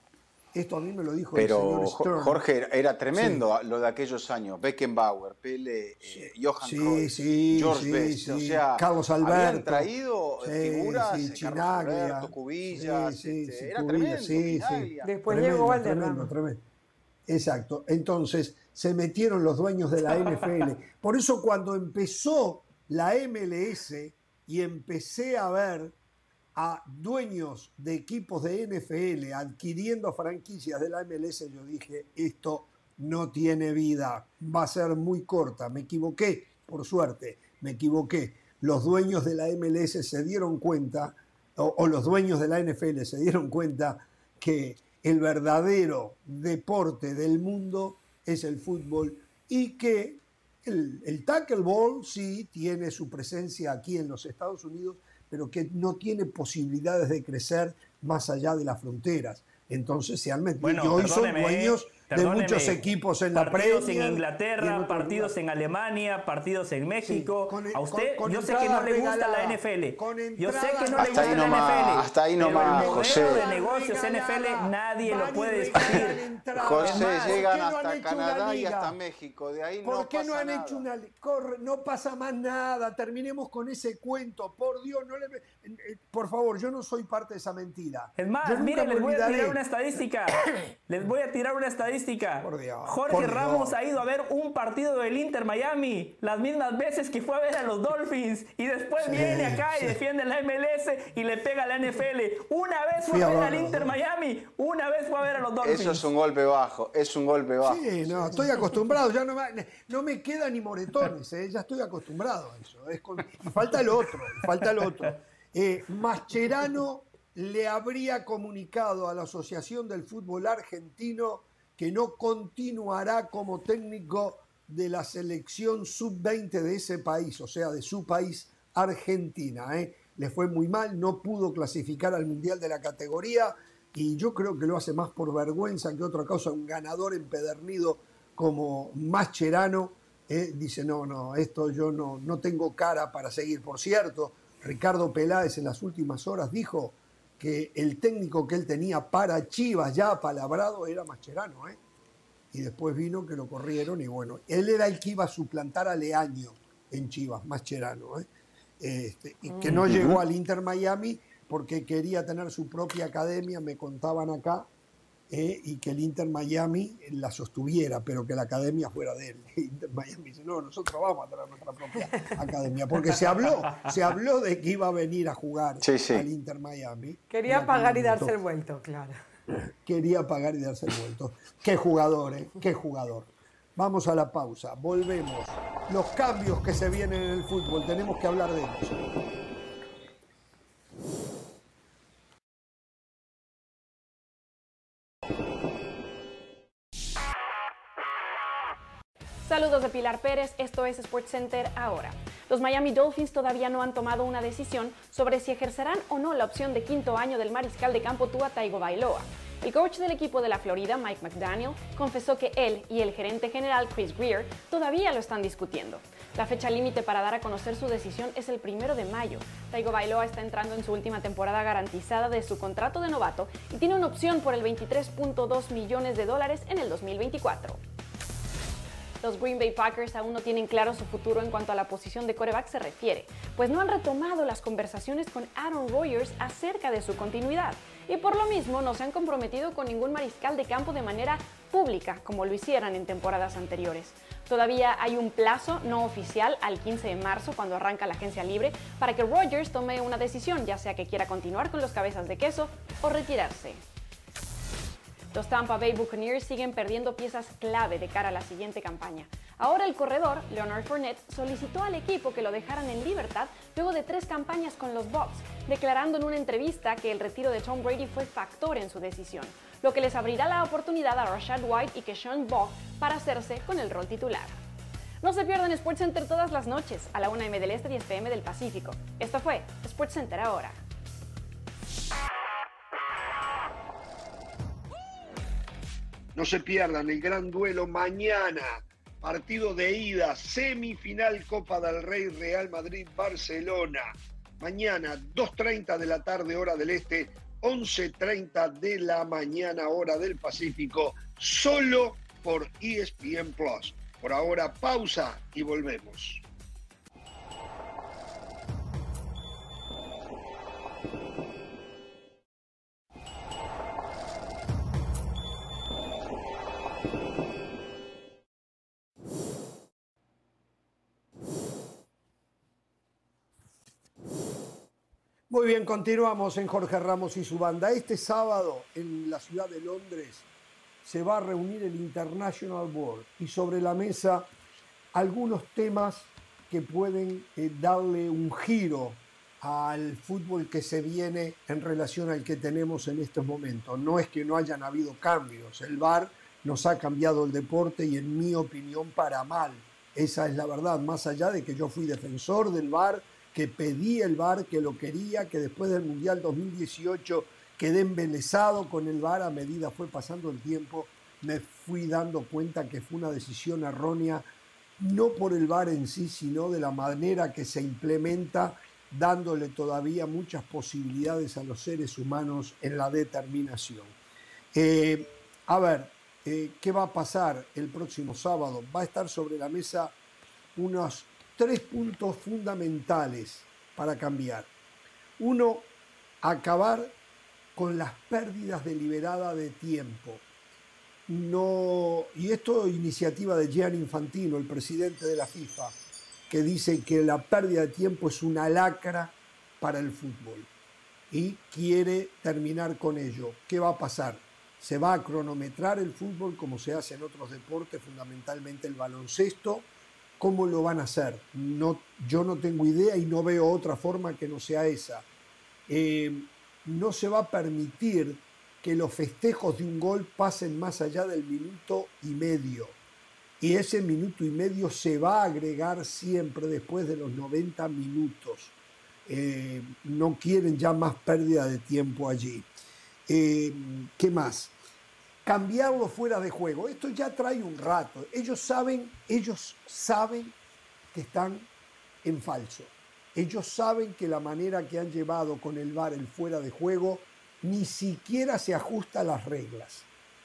Esto a mí me lo dijo Pero, el señor Stern. Jorge, era tremendo lo de aquellos años. Beckenbauer, Pele, eh, Johan Sí, sí, George sí, Best. O sí. sea, Carlos habían Alberto. traído Sí, figuras, sí, Carlos Chinaglia. Alberto, Cubillas. Sí, sí, este, sí, era Cubillas, tremendo. sí, sí. Después Tremendo, llegó tremendo, Valderrama. tremendo. Exacto. Entonces se metieron los dueños de la NFL. Por eso cuando empezó la MLS y empecé a ver a dueños de equipos de NFL adquiriendo franquicias de la MLS, yo dije, esto no tiene vida, va a ser muy corta. Me equivoqué, por suerte, me equivoqué. Los dueños de la MLS se dieron cuenta, o, los dueños de la NFL se dieron cuenta que el verdadero deporte del mundo es el fútbol y que el, el tackle ball sí tiene su presencia aquí en los Estados Unidos, pero que no tiene posibilidades de crecer más allá de las fronteras. Entonces se han metido Bueno, y hoy son dueños de muchos equipos en la partidos Premier en Inglaterra, partidos en Alemania, partidos en México. con- a usted, con- con yo sé que no le gusta la NFL. con Yo sé que no le Hasta gusta ahí la nomás, NFL. hasta ahí nomás, el modelo José. de negocios NFL nadie lo puede discutir. José, más, ¿por llegan qué no han hasta hecho Canadá una y hasta México. De ahí ¿Por no qué pasa no han nada. hecho una corre, no pasa más nada, terminemos con ese cuento, por Dios, no le por favor, yo no soy parte de esa mentira. Es más, miren, les voy a tirar una estadística. Les voy a tirar una estadística. Por Dios, Jorge por Dios. Ramos ha ido a ver un partido del Inter Miami las mismas veces que fue a ver a los Dolphins y después Sí, viene acá y defiende la MLS y le pega a la NFL. Una vez fue Fui a ver al Inter. Miami, una vez fue a ver a los Dolphins. Eso es un golpe bajo, es un golpe bajo. Sí, no, estoy acostumbrado, ya no me, no me queda ni moretones, eh, ya estoy acostumbrado a eso. es con- y falta el otro, falta el otro. Eh, Mascherano le habría comunicado a la Asociación del Fútbol Argentino que no continuará como técnico de la selección sub-20 de ese país, o sea, de su país, Argentina. eh. Le fue muy mal, no pudo clasificar al Mundial de la categoría y yo creo que lo hace más por vergüenza que otra cosa. Un ganador empedernido como Mascherano eh, dice, no, no, esto yo no, no tengo cara para seguir. Por cierto, Ricardo Peláez en las últimas horas dijo que el técnico que él tenía para Chivas ya palabrado era Mascherano, ¿eh? y después vino que lo corrieron y bueno, él era el que iba a suplantar a Leaño en Chivas, Mascherano, ¿eh? Este, y que no llegó al Inter Miami porque quería tener su propia academia, me contaban acá, eh, y que el Inter Miami la sostuviera, pero que la academia fuera de él. Inter Miami dice, no, nosotros vamos a tener nuestra propia academia, porque se habló, se habló de que iba a venir a jugar Sí, sí. al Inter Miami. Quería pagar y darse el vuelto, claro. quería pagar y darse el vuelto. Qué jugador, ¿eh? Qué jugador. Vamos a la pausa, volvemos. Los cambios que se vienen en el fútbol, tenemos que hablar de ellos. Saludos de Pilar Pérez, esto es SportsCenter ahora. Los Miami Dolphins todavía no han tomado una decisión sobre si ejercerán o no la opción de quinto año del mariscal de campo Tua Tagovailoa. El coach del equipo de la Florida, Mike McDaniel, confesó que él y el gerente general Chris Greer todavía lo están discutiendo. La fecha límite para dar a conocer su decisión es el primero de mayo. Tagovailoa está entrando en su última temporada garantizada de su contrato de novato y tiene una opción por el 23.2 millones de dólares en el 2024. Los Green Bay Packers aún no tienen claro su futuro en cuanto a la posición de coreback se refiere, pues no han retomado las conversaciones con Aaron Rodgers acerca de su continuidad y por lo mismo no se han comprometido con ningún mariscal de campo de manera pública como lo hicieran en temporadas anteriores. Todavía hay un plazo no oficial al 15 de marzo cuando arranca la agencia libre para que Rodgers tome una decisión, ya sea que quiera continuar con los cabezas de queso o retirarse. Los Tampa Bay Buccaneers siguen perdiendo piezas clave de cara a la siguiente campaña. Ahora el corredor, Leonard Fournette, solicitó al equipo que lo dejaran en libertad luego de tres campañas con los Bucks, declarando en una entrevista que el retiro de Tom Brady fue factor en su decisión, lo que les abrirá la oportunidad a Rashad White y Keshawn Buck para hacerse con el rol titular. No se pierdan SportsCenter todas las noches a la 1 m del Este 10 pm del Pacífico. Esto fue SportsCenter ahora. No se pierdan el gran duelo mañana partido de ida, semifinal Copa del Rey Real Madrid-Barcelona. Mañana, 2.30 de la tarde, hora del este, 11.30 de la mañana, hora del Pacífico, solo por ESPN Plus. Por ahora, pausa y volvemos. Muy bien, continuamos en Jorge Ramos y su banda. Este sábado en la ciudad de Londres se va a reunir el International Board y sobre la mesa algunos temas que pueden eh, darle un giro al fútbol que se viene en relación al que tenemos en estos momentos. No es que no hayan habido cambios, el VAR nos ha cambiado el deporte y en mi opinión para mal. Esa es la verdad, más allá de que yo fui defensor del VAR que pedí el VAR, que lo quería, que después del Mundial 2018 quedé embelesado con el VAR a medida fue pasando el tiempo, me fui dando cuenta que fue una decisión errónea, no por el VAR en sí, sino de la manera que se implementa, dándole todavía muchas posibilidades a los seres humanos en la determinación. Eh, a ver, eh, ¿qué va a pasar el próximo sábado? Va a estar sobre la mesa unos tres puntos fundamentales para cambiar. Uno, acabar con las pérdidas deliberadas de tiempo. No, y esto es iniciativa de Gian Infantino, el presidente de la FIFA, que dice que la pérdida de tiempo es una lacra para el fútbol y quiere terminar con ello. ¿Qué va a pasar? Se va a cronometrar el fútbol como se hace en otros deportes, fundamentalmente el baloncesto, ¿Cómo lo van a hacer? No, yo no tengo idea y no veo otra forma que no sea esa. Eh, no se va a permitir que los festejos de un gol pasen más allá del minuto y medio. Y ese minuto y medio se va a agregar siempre después de los 90 minutos. Eh, no quieren ya más pérdida de tiempo allí. Eh, ¿Qué más? Cambiarlo fuera de juego. Esto ya trae un rato. Ellos saben, ellos saben que están en falso. Ellos saben que la manera que han llevado con el VAR el fuera de juego ni siquiera se ajusta a las reglas.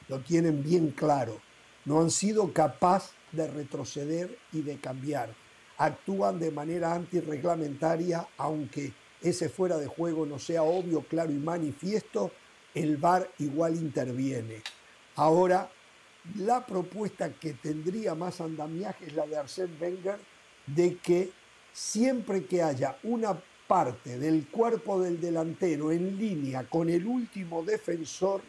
Lo tienen bien claro. No han sido capaces de retroceder y de cambiar. Actúan de manera antirreglamentaria, aunque ese fuera de juego no sea obvio, claro y manifiesto, el VAR igual interviene. Ahora, la propuesta que tendría más andamiaje es la de Arsène Wenger de que siempre que haya una parte del cuerpo del delantero en línea con el último defensor,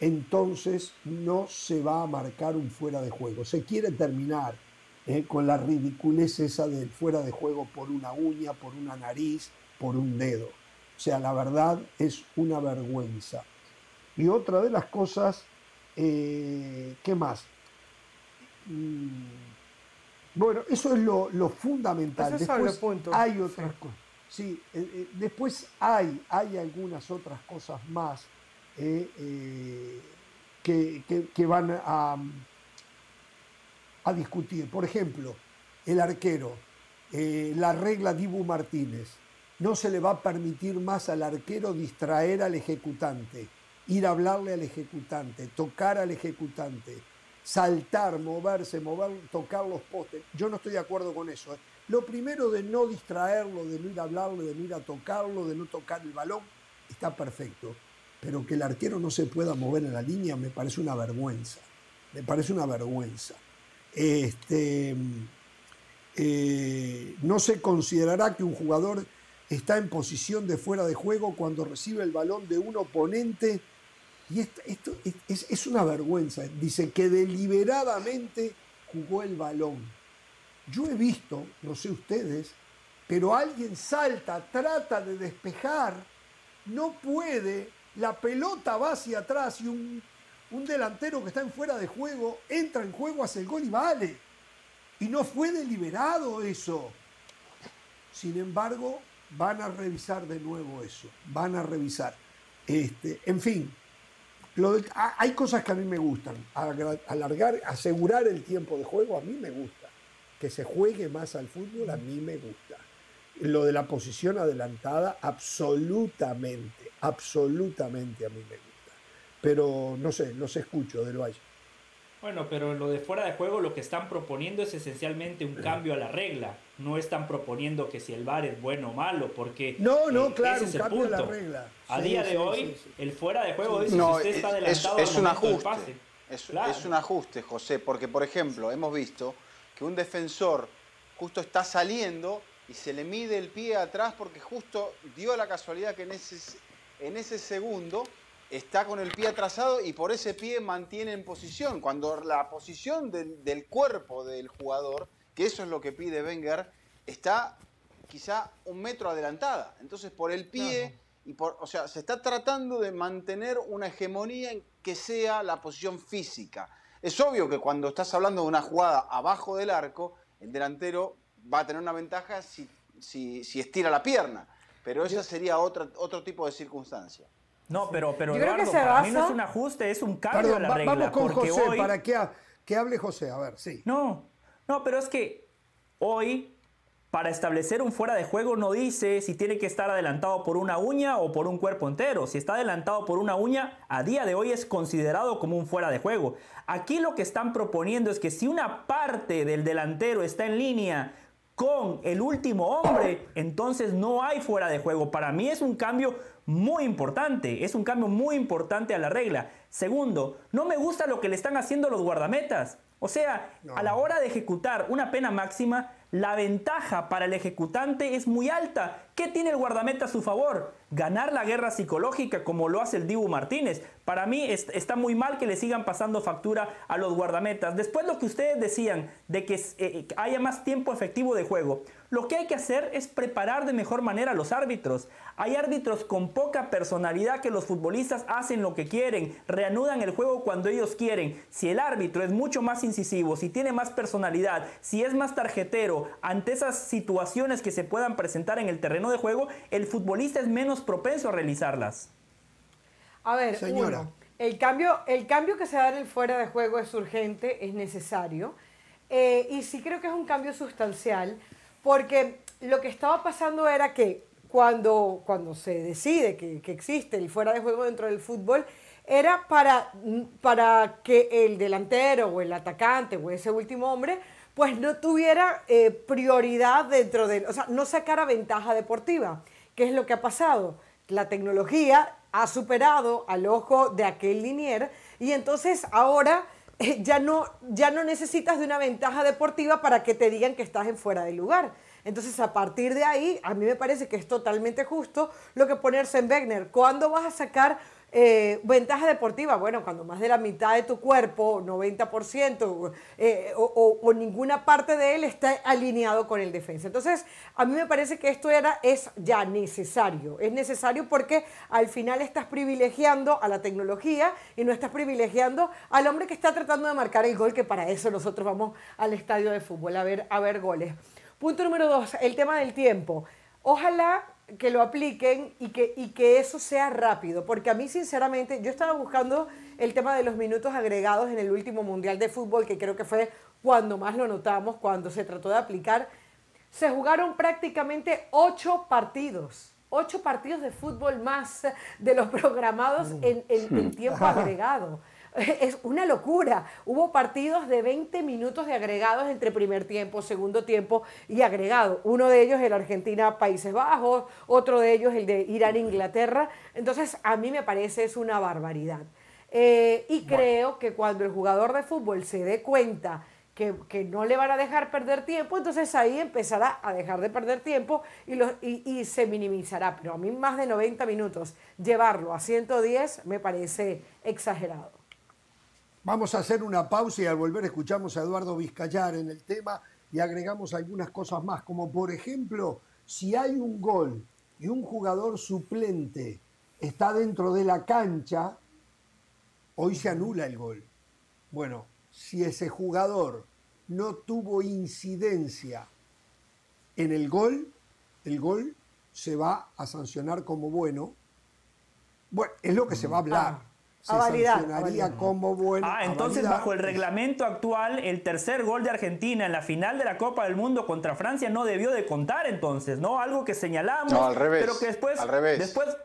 entonces no se va a marcar un fuera de juego. Se quiere terminar eh, con la ridiculez esa del fuera de juego por una uña, por una nariz, por un dedo. O sea, la verdad es una vergüenza. Y otra de las cosas, eh, ¿qué más? Mm, bueno, eso es lo, fundamental. después hay otras cosas. Sí, eh, eh, después hay, hay algunas otras cosas más que, van a, a, discutir. Por ejemplo, el arquero, la regla Dibu Martínez. No se le va a permitir más al arquero distraer al ejecutante ir a hablarle al ejecutante, tocar al ejecutante, saltar, moverse, mover, tocar los postes. Yo no estoy de acuerdo con eso. ¿eh? Lo primero de no distraerlo, de no ir a hablarle, de no ir a tocarlo, de no tocar el balón, está perfecto. Pero que el arquero no se pueda mover en la línea me parece una vergüenza. Me parece una vergüenza. Este, eh, no se considerará que un jugador está en posición de fuera de juego cuando recibe el balón de un oponente y esto, es, una vergüenza. Dice que deliberadamente jugó el balón. Yo he visto, no sé ustedes, pero alguien salta, trata de despejar, no puede, la pelota va hacia atrás y un, un delantero que está en fuera de juego entra en juego, hace el gol y vale. Y no fue deliberado eso. Sin embargo, van a revisar de nuevo eso, van a revisar. Este, en fin, hay cosas que a mí me gustan. Alargar, asegurar el tiempo de juego a mí me gusta. Que se juegue más al fútbol a mí me gusta. Lo de la posición adelantada, absolutamente, absolutamente a mí me gusta. Pero no sé, los escucho del Valle. Bueno, pero lo de fuera de juego lo que están proponiendo es esencialmente un cambio a la regla. No están proponiendo que si el VAR es bueno o malo, porque no, no, eh, claro, un cambio a la regla. A día de hoy, el fuera de juego dice no, usted está adelantado es, un ajuste. Es, es un ajuste, José, porque por ejemplo hemos visto que un defensor justo está saliendo y se le mide el pie atrás porque justo dio la casualidad que en ese, en ese segundo está con el pie atrasado y por ese pie mantiene en posición. Cuando la posición del, cuerpo del jugador, que eso es lo que pide Wenger, está quizá un metro adelantada. Entonces por el pie, y por, o sea, se está tratando de mantener una hegemonía en que sea la posición física. Es obvio que cuando estás hablando de una jugada abajo del arco, el delantero va a tener una ventaja si, si, estira la pierna, pero esa sería otra, otro tipo de circunstancia. No, pero, pero Eduardo, para mí no es un ajuste, es un cambio a la regla. Vamos con José para que, que hable José, a ver, sí. No, no, pero es que hoy para establecer un fuera de juego no dice si tiene que estar adelantado por una uña o por un cuerpo entero. Si está adelantado por una uña, a día de hoy es considerado como un fuera de juego. Aquí lo que están proponiendo es que si una parte del delantero está en línea con el último hombre, entonces no hay fuera de juego. Para mí es un cambio muy importante, es un cambio muy importante a la regla. Segundo, no me gusta lo que le están haciendo los guardametas. O sea, a la hora de ejecutar una pena máxima, la ventaja para el ejecutante es muy alta. ¿Qué tiene el guardameta a su favor? Ganar la guerra psicológica como lo hace el Dibu Martínez. Para mí está muy mal que le sigan pasando factura a los guardametas. Después lo que ustedes decían de que eh, haya más tiempo efectivo de juego. Lo que hay que hacer es preparar de mejor manera a los árbitros. Hay árbitros con poca personalidad que los futbolistas hacen lo que quieren, reanudan el juego cuando ellos quieren. Si el árbitro es mucho más incisivo, si tiene más personalidad, si es más tarjetero ante esas situaciones que se puedan presentar en el terreno de juego, el futbolista es menos propenso a realizarlas. A ver, Señora. el, cambio, el cambio que se da en el fuera de juego es urgente, es necesario. Eh, y sí creo que es un cambio sustancial porque lo que estaba pasando era que cuando, cuando se decide que, que existe el fuera de juego dentro del fútbol, era para, para que el delantero o el atacante o ese último hombre pues no tuviera eh, prioridad dentro de, o sea, no sacara ventaja deportiva. ¿Qué es lo que ha pasado? La tecnología ha superado al ojo de aquel linier y entonces ahora eh, ya, no, ya no necesitas de una ventaja deportiva para que te digan que estás en fuera de lugar. Entonces, a partir de ahí, a mí me parece que es totalmente justo lo que ponerse en Wegner. ¿Cuándo vas a sacar eh, ventaja deportiva, bueno, cuando más de la mitad de tu cuerpo, 90%, eh, o, ninguna parte de él está alineado con el defensa. Entonces, a mí me parece que esto era, es ya necesario. Es necesario porque al final estás privilegiando a la tecnología y no estás privilegiando al hombre que está tratando de marcar el gol, que para eso nosotros vamos al estadio de fútbol a ver, a ver goles. Punto número dos, el tema del tiempo. Ojalá que lo apliquen y que, y que eso sea rápido, porque a mí sinceramente, yo estaba buscando el tema de los minutos agregados en el último Mundial de Fútbol, que creo que fue cuando más lo notamos, cuando se trató de aplicar, se jugaron prácticamente ocho partidos, ocho partidos de fútbol más de los programados en, en tiempo agregado. Es una locura. Hubo partidos de 20 minutos de agregados entre primer tiempo, segundo tiempo y agregado. Uno de ellos el Argentina-Países Bajos, otro de ellos el de Irán-Inglaterra. Entonces, a mí me parece es una barbaridad. Eh, y creo que cuando el jugador de fútbol se dé cuenta que, no le van a dejar perder tiempo, entonces ahí empezará a dejar de perder tiempo y, y, se minimizará. Pero a mí más de 90 minutos, llevarlo a 110 me parece exagerado. Vamos a hacer una pausa y al volver escuchamos a Eduardo Vizcayar en el tema y agregamos algunas cosas más, como por ejemplo, si hay un gol y un jugador suplente está dentro de la cancha, hoy se anula el gol. Bueno, si ese jugador no tuvo incidencia en el gol, el gol se va a sancionar como bueno. Bueno, es lo que se va a hablar. Se sancionaría como bueno. Ah, entonces bajo el reglamento actual, el tercer gol de Argentina en la final de la Copa del Mundo contra Francia no debió de contar entonces, ¿no? Algo que señalamos, no, al revés, pero que después, al revés. después,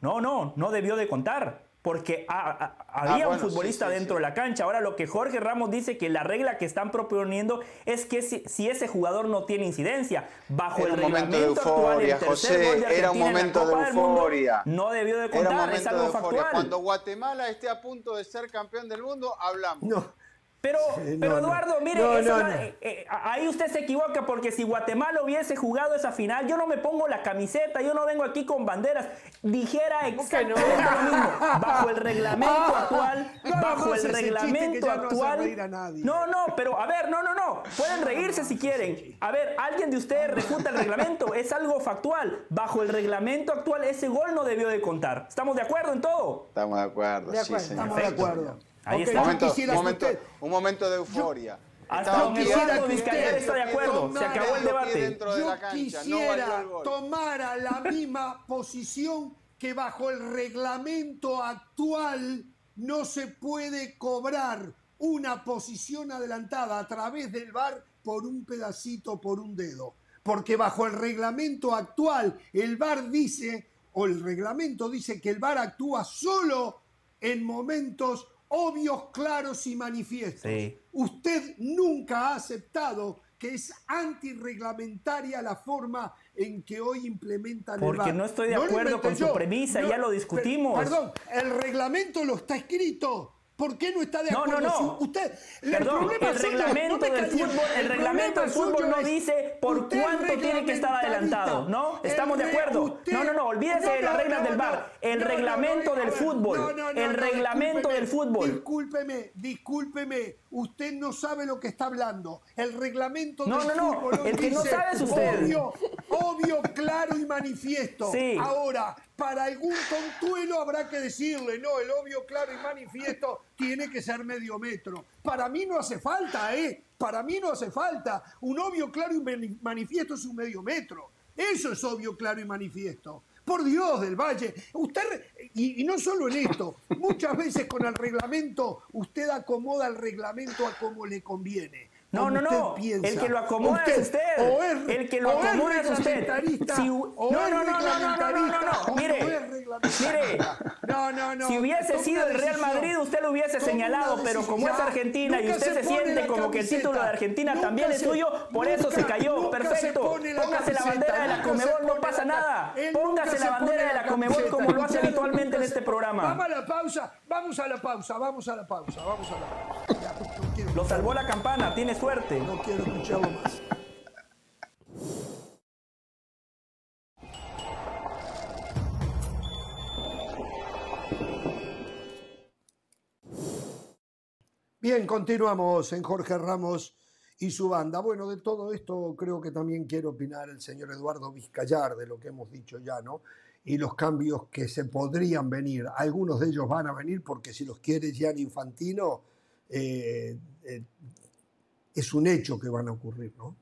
no, no, no debió de contar porque había ah, un futbolista dentro de la cancha. Ahora lo que Jorge Ramos dice que la regla que están proponiendo es que si, ese jugador no tiene incidencia, bajo el reglamento euforia, actual, José, era un momento de euforia. no debió de contar, es algo factual. Cuando Guatemala esté a punto de ser campeón del mundo, hablamos. No. Pero, pero Eduardo, mire, eh, eh, ahí usted se equivoca porque si Guatemala hubiese jugado esa final, yo no me pongo la camiseta, yo no vengo aquí con banderas. Dijera exactamente lo mismo. Bajo el reglamento actual, bajo el reglamento actual. No, no, pero a ver, no, no, no. Pueden reírse si quieren. A ver, alguien de ustedes refuta el reglamento, es algo factual. Bajo el reglamento actual, ese gol no debió de contar. ¿Estamos de acuerdo en todo? Estamos de acuerdo, sí, Estamos de acuerdo. Ahí está. Un momento, un, momento, de euforia. hasta donde Eduardo Vizcayer está de acuerdo. Se acabó el debate. Yo quisiera tomar la misma posición que bajo el reglamento actual no se puede cobrar una posición adelantada a través del VAR por un pedacito, por un dedo. Porque bajo el reglamento actual, el VAR dice, o el reglamento dice que el VAR actúa solo en momentos obvios, claros y manifiestos. Usted nunca ha aceptado que es antirreglamentaria la forma en que hoy implementan Porque el VAR. no estoy de acuerdo con su premisa, ya lo discutimos. Perdón, el reglamento lo está escrito. ¿Por qué no está de acuerdo? No, no, no. Usted, Perdón, el, reglamento del fútbol, el, reglamento del fútbol no dice por cuánto tiene que estar adelantado, ¿no? ¿Estamos de acuerdo? no, no, no, olvídese de las reglas del VAR. El reglamento del fútbol, el reglamento del fútbol. Discúlpeme, discúlpeme, usted no sabe lo que está hablando. El reglamento del fútbol. No, no, no, el que no sabe es usted. Obvio, obvio, claro y manifiesto. Sí. Ahora, para algún contuelo habrá que decirle, no, el obvio, claro y manifiesto tiene que ser medio metro. Para mí no hace falta, ¿eh? Para mí no hace falta. Un obvio, claro y manifiesto es un medio metro. Eso es obvio, claro y manifiesto. Por Dios del Valle, usted, y, y, no solo en esto, muchas veces con el reglamento, usted acomoda el reglamento a como le conviene. No, no, no. El que lo acomoda es usted. el que lo acomoda es usted. no, no, no, no, no, no, no, no, Mire, mire. No, no, no. Si hubiese sido el Real Madrid, usted lo hubiese señalado, pero como es Argentina y usted se siente como que el título de Argentina también es suyo, por eso se cayó. Perfecto. Póngase la bandera de la Comebol, no pasa nada. Póngase la bandera de la Comebol como lo hace habitualmente en este programa. Vamos a la pausa, vamos a la pausa, vamos a la pausa, vamos a la pausa. Lo salvó la campana, tiene suerte. No quiero escucharlo más. Bien, continuamos en Jorge Ramos y su banda. Bueno, de todo esto creo que también quiere opinar el señor Eduardo Vizcayar, de lo que hemos dicho ya, ¿no? Y los cambios que se podrían venir. Algunos de ellos van a venir porque si los quiere Gianni Infantino, eh, eh, es un hecho que van a ocurrir, ¿no?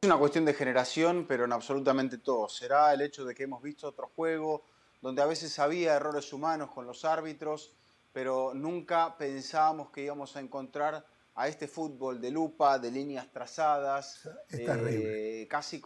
Es una cuestión de generación, pero en absolutamente todo. Será el hecho de que hemos visto otro juego donde a veces había errores humanos con los árbitros, pero nunca pensábamos que íbamos a encontrar a este fútbol de lupa, de líneas trazadas, eh, casi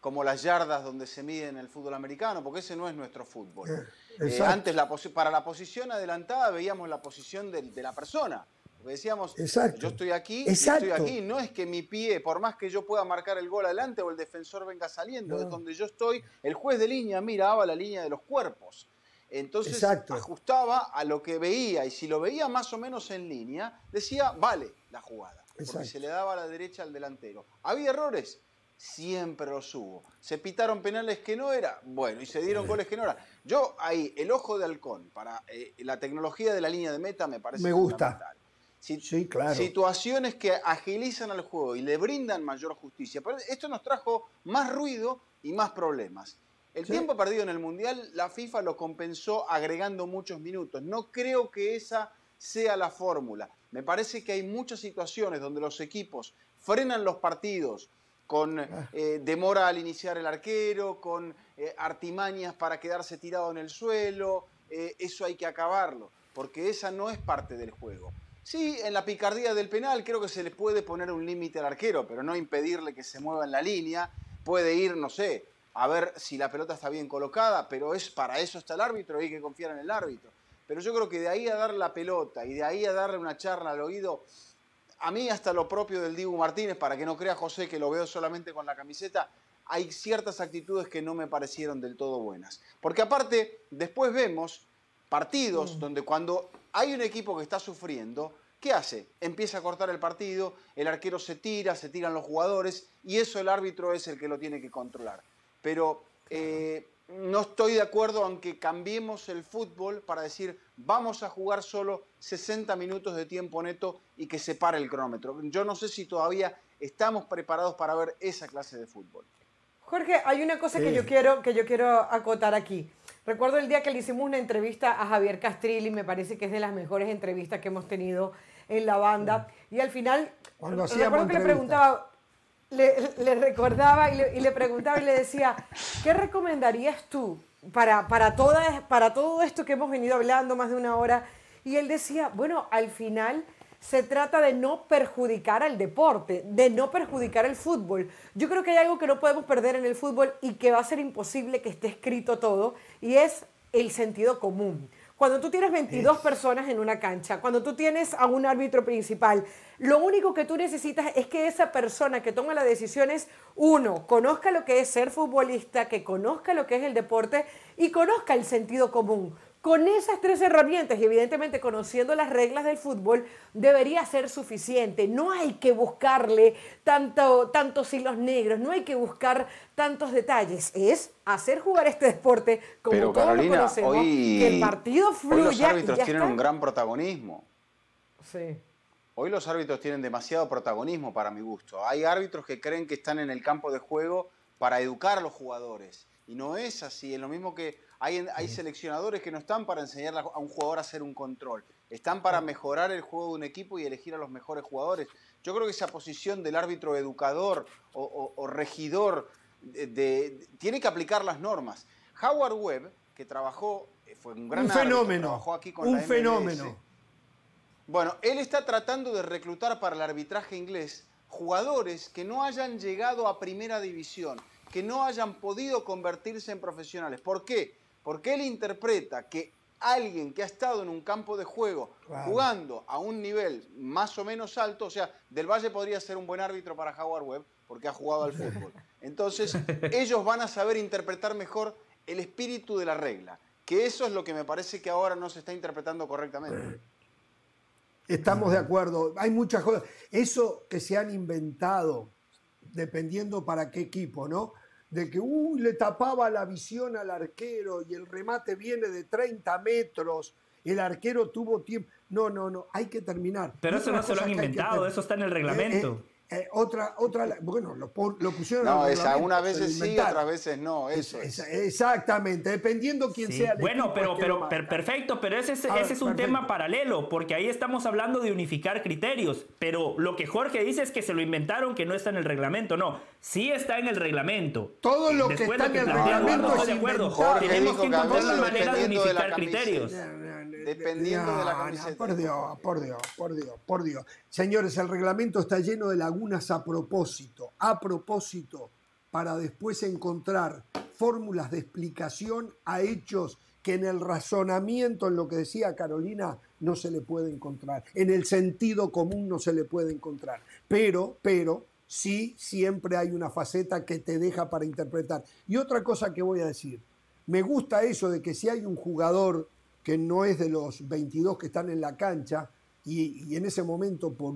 como las yardas donde se mide en el fútbol americano, porque ese no es nuestro fútbol. Eh, eh, antes la para la posición adelantada veíamos la posición de, la persona. Porque decíamos, yo estoy aquí, estoy aquí. No es que mi pie, por más que yo pueda marcar el gol adelante o el defensor venga saliendo, es donde yo estoy, el juez de línea miraba la línea de los cuerpos. Entonces ajustaba a lo que veía y si lo veía más o menos en línea, decía, vale la jugada. Porque se le daba a la derecha al delantero. ¿Había errores? Siempre los hubo. Se pitaron penales que no era, bueno, y se dieron goles que no era. Yo ahí, el ojo de halcón para eh, la tecnología de la línea de meta me parece me gusta. sí, claro. Situaciones que agilizan al juego y le brindan mayor justicia. Pero esto nos trajo más ruido y más problemas. El tiempo perdido en el Mundial, la FIFA lo compensó agregando muchos minutos. No creo que esa sea la fórmula. Me parece que hay muchas situaciones donde los equipos frenan los partidos, con eh, demora al iniciar el arquero, con eh, artimañas para quedarse tirado en el suelo. Eh, eso hay que acabarlo, porque esa no es parte del juego. Sí, en la picardía del penal creo que se le puede poner un límite al arquero, pero no impedirle que se mueva en la línea. Puede ir, no sé, a ver si la pelota está bien colocada, pero es para eso está el árbitro y hay que confiar en el árbitro. Pero yo creo que de ahí a dar la pelota y de ahí a darle una charla al oído, a mí hasta lo propio del Dibu Martínez, para que no crea José que lo veo solamente con la camiseta, hay ciertas actitudes que no me parecieron del todo buenas. Porque aparte, después vemos partidos mm. donde cuando hay un equipo que está sufriendo, ¿qué hace? Empieza a cortar el partido, el arquero se tira, se tiran los jugadores y eso el árbitro es el que lo tiene que controlar. Pero eh, no estoy de acuerdo aunque cambiemos el fútbol para decir vamos a jugar solo 60 minutos de tiempo neto y que se pare el cronómetro. Yo no sé si todavía estamos preparados para ver esa clase de fútbol. Jorge, hay una cosa que, yo quiero, que yo quiero acotar aquí. Recuerdo el día que le hicimos una entrevista a Javier Castrilli, me parece que es de las mejores entrevistas que hemos tenido en la banda. Y al final, Cuando recuerdo que le preguntaba, le, recordaba y le, preguntaba y le decía, ¿qué recomendarías tú para, para, toda, para todo esto que hemos venido hablando más de una hora? Y él decía, bueno, al final se trata de no perjudicar al deporte, de no perjudicar el fútbol. Yo creo que hay algo que no podemos perder en el fútbol y que va a ser imposible que esté escrito todo, y es el sentido común. Cuando tú tienes 22 personas en una cancha, cuando tú tienes a un árbitro principal, lo único que tú necesitas es que esa persona que toma las decisiones, uno, conozca lo que es ser futbolista, que conozca lo que es el deporte y conozca el sentido común. Con esas tres herramientas y evidentemente conociendo las reglas del fútbol debería ser suficiente. No hay que buscarle tanto, tantos hilos negros, no hay que buscar tantos detalles. Es hacer jugar este deporte como Pero, todos Carolina, conocemos, hoy, que el partido fluya. Hoy los árbitros tienen un gran protagonismo. Sí. Hoy los árbitros tienen demasiado protagonismo para mi gusto. Hay árbitros que creen que están en el campo de juego para educar a los jugadores. Y no es así. Es lo mismo que hay, seleccionadores que no están para enseñar a un jugador a hacer un control. Están para mejorar el juego de un equipo y elegir a los mejores jugadores. Yo creo que esa posición del árbitro educador o, regidor tiene que aplicar las normas. Howard Webb, que trabajó, eh, fue un gran un fenómeno, trabajó aquí con un fenómeno. Bueno, él está tratando de reclutar para el arbitraje inglés jugadores que no hayan llegado a primera división, que no hayan podido convertirse en profesionales. ¿Por qué? Porque él interpreta que alguien que ha estado en un campo de juego jugando a un nivel más o menos alto, o sea, Del Valle podría ser un buen árbitro para Howard Webb porque ha jugado al fútbol. Entonces, ellos van a saber interpretar mejor el espíritu de la regla, que eso es lo que me parece que ahora no se está interpretando correctamente. Estamos de acuerdo. Hay muchas cosas. Eso que se han inventado, dependiendo para qué equipo, ¿no? De que uy, le tapaba la visión al arquero y el remate viene de 30 metros, el arquero tuvo tiempo. No, no, no, hay que terminar. Pero eso no se lo han inventado, eso está en el reglamento. Eh, eh, eh, otra, otra, bueno, lo, lo pusieron. No, esa, unas veces sí, otras veces no. Eso es, exactamente, dependiendo quién sea. El bueno, pero, pero perfecto, pero ese, es, ese es un tema paralelo, porque ahí estamos hablando de unificar criterios. Pero lo que Jorge dice es que se lo inventaron, que no está en el reglamento. No, sí está en el reglamento. Todo lo que está en el reglamento es de acuerdo. Jorge Tenemos que encontrar la manera de unificar criterios. Dependiendo de la camiseta. Por Dios, por Dios, por Dios, por Dios. Señores, el reglamento está lleno de lagunas a propósito, a propósito, para después encontrar fórmulas de explicación a hechos que en el razonamiento, en lo que decía Carolina, no se le puede encontrar. En el sentido común no se le puede encontrar. Pero, pero, sí, siempre hay una faceta que te deja para interpretar. Y otra cosa que voy a decir, me gusta eso de que si hay un jugador que no es de los 22 que están en la cancha y, en ese momento, por,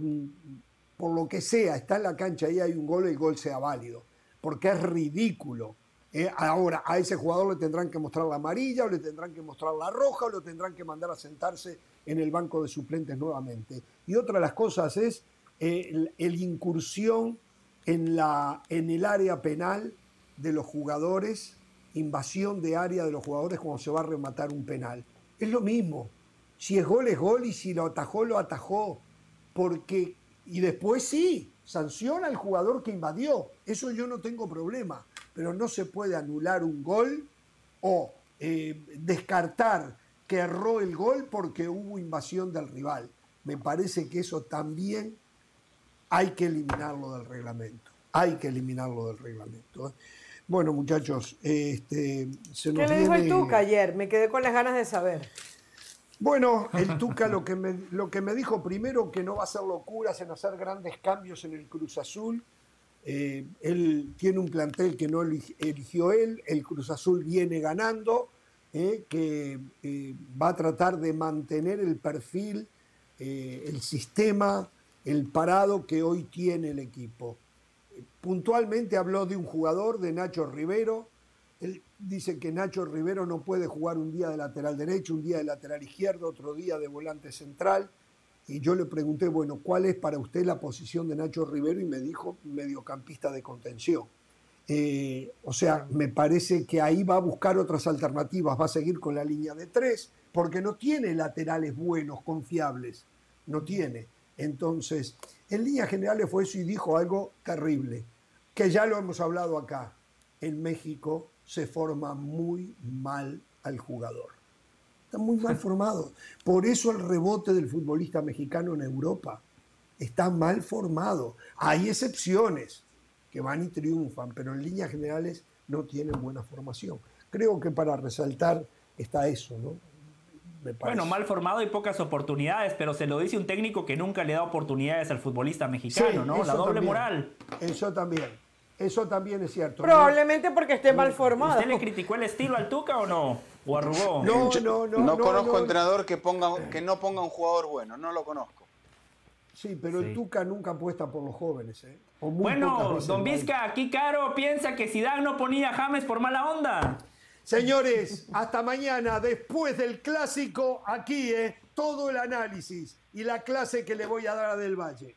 por lo que sea, está en la cancha y hay un gol, el gol sea válido, porque es ridículo. Eh, ahora, a ese jugador le tendrán que mostrar la amarilla, o le tendrán que mostrar la roja, o lo tendrán que mandar a sentarse en el banco de suplentes nuevamente. Y otra de las cosas es eh, el, incursión en, la, en el área penal de los jugadores, invasión de área de los jugadores cuando se va a rematar un penal. Es lo mismo. Si es gol, es gol y si lo atajó, lo atajó. Porque y después sí, sanciona al jugador que invadió. Eso yo no tengo problema. Pero no se puede anular un gol o eh, descartar que erró el gol porque hubo invasión del rival. Me parece que eso también hay que eliminarlo del reglamento. Hay que eliminarlo del reglamento. ¿eh? Bueno, muchachos, este, se nos ¿Qué le dijo el Tuca ayer? Me quedé con las ganas de saber. Bueno, el Tuca lo que, me, lo que me dijo primero que no va a ser locuras en hacer grandes cambios en el Cruz Azul. Eh, él tiene un plantel que no eligió él, el Cruz Azul viene ganando, eh, que eh, va a tratar de mantener el perfil, el sistema, el parado que hoy tiene el equipo. Puntualmente habló de un jugador, de Nacho Rivero, dice que Nacho Rivero no puede jugar un día de lateral derecho, un día de lateral izquierdo, otro día de volante central. Y yo le pregunté, bueno, ¿cuál es para usted la posición de Nacho Rivero? Y me dijo mediocampista de contención. Eh, o sea, me parece que ahí va a buscar otras alternativas, va a seguir con la línea de tres, porque no tiene laterales buenos, confiables, no tiene. Entonces, en líneas generales fue eso y dijo algo terrible, que ya lo hemos hablado acá. En México se forma muy mal al jugador. Está muy mal formado. Por eso el rebote del futbolista mexicano en Europa está mal formado. Hay excepciones que van y triunfan, pero en líneas generales no tienen buena formación. Creo que para resaltar está eso, ¿no? Bueno, mal formado y pocas oportunidades, pero se lo dice un técnico que nunca le da oportunidades al futbolista mexicano, ¿no? La doble moral. Eso también. Eso también es cierto. Probablemente porque esté mal formado. ¿Usted le criticó el estilo al Tuca o no? ¿O arrugó? No, no, no. No, conozco entrenador que, ponga, que no ponga un jugador bueno, no lo conozco. Sí, pero el Tuca nunca apuesta por los jóvenes. ¿eh? bueno, Don Vizca, aquí Caro piensa que Zidane no ponía a James por mala onda. Señores, hasta mañana, después del clásico, aquí, ¿eh? todo el análisis y la clase que le voy a dar a Del Valle.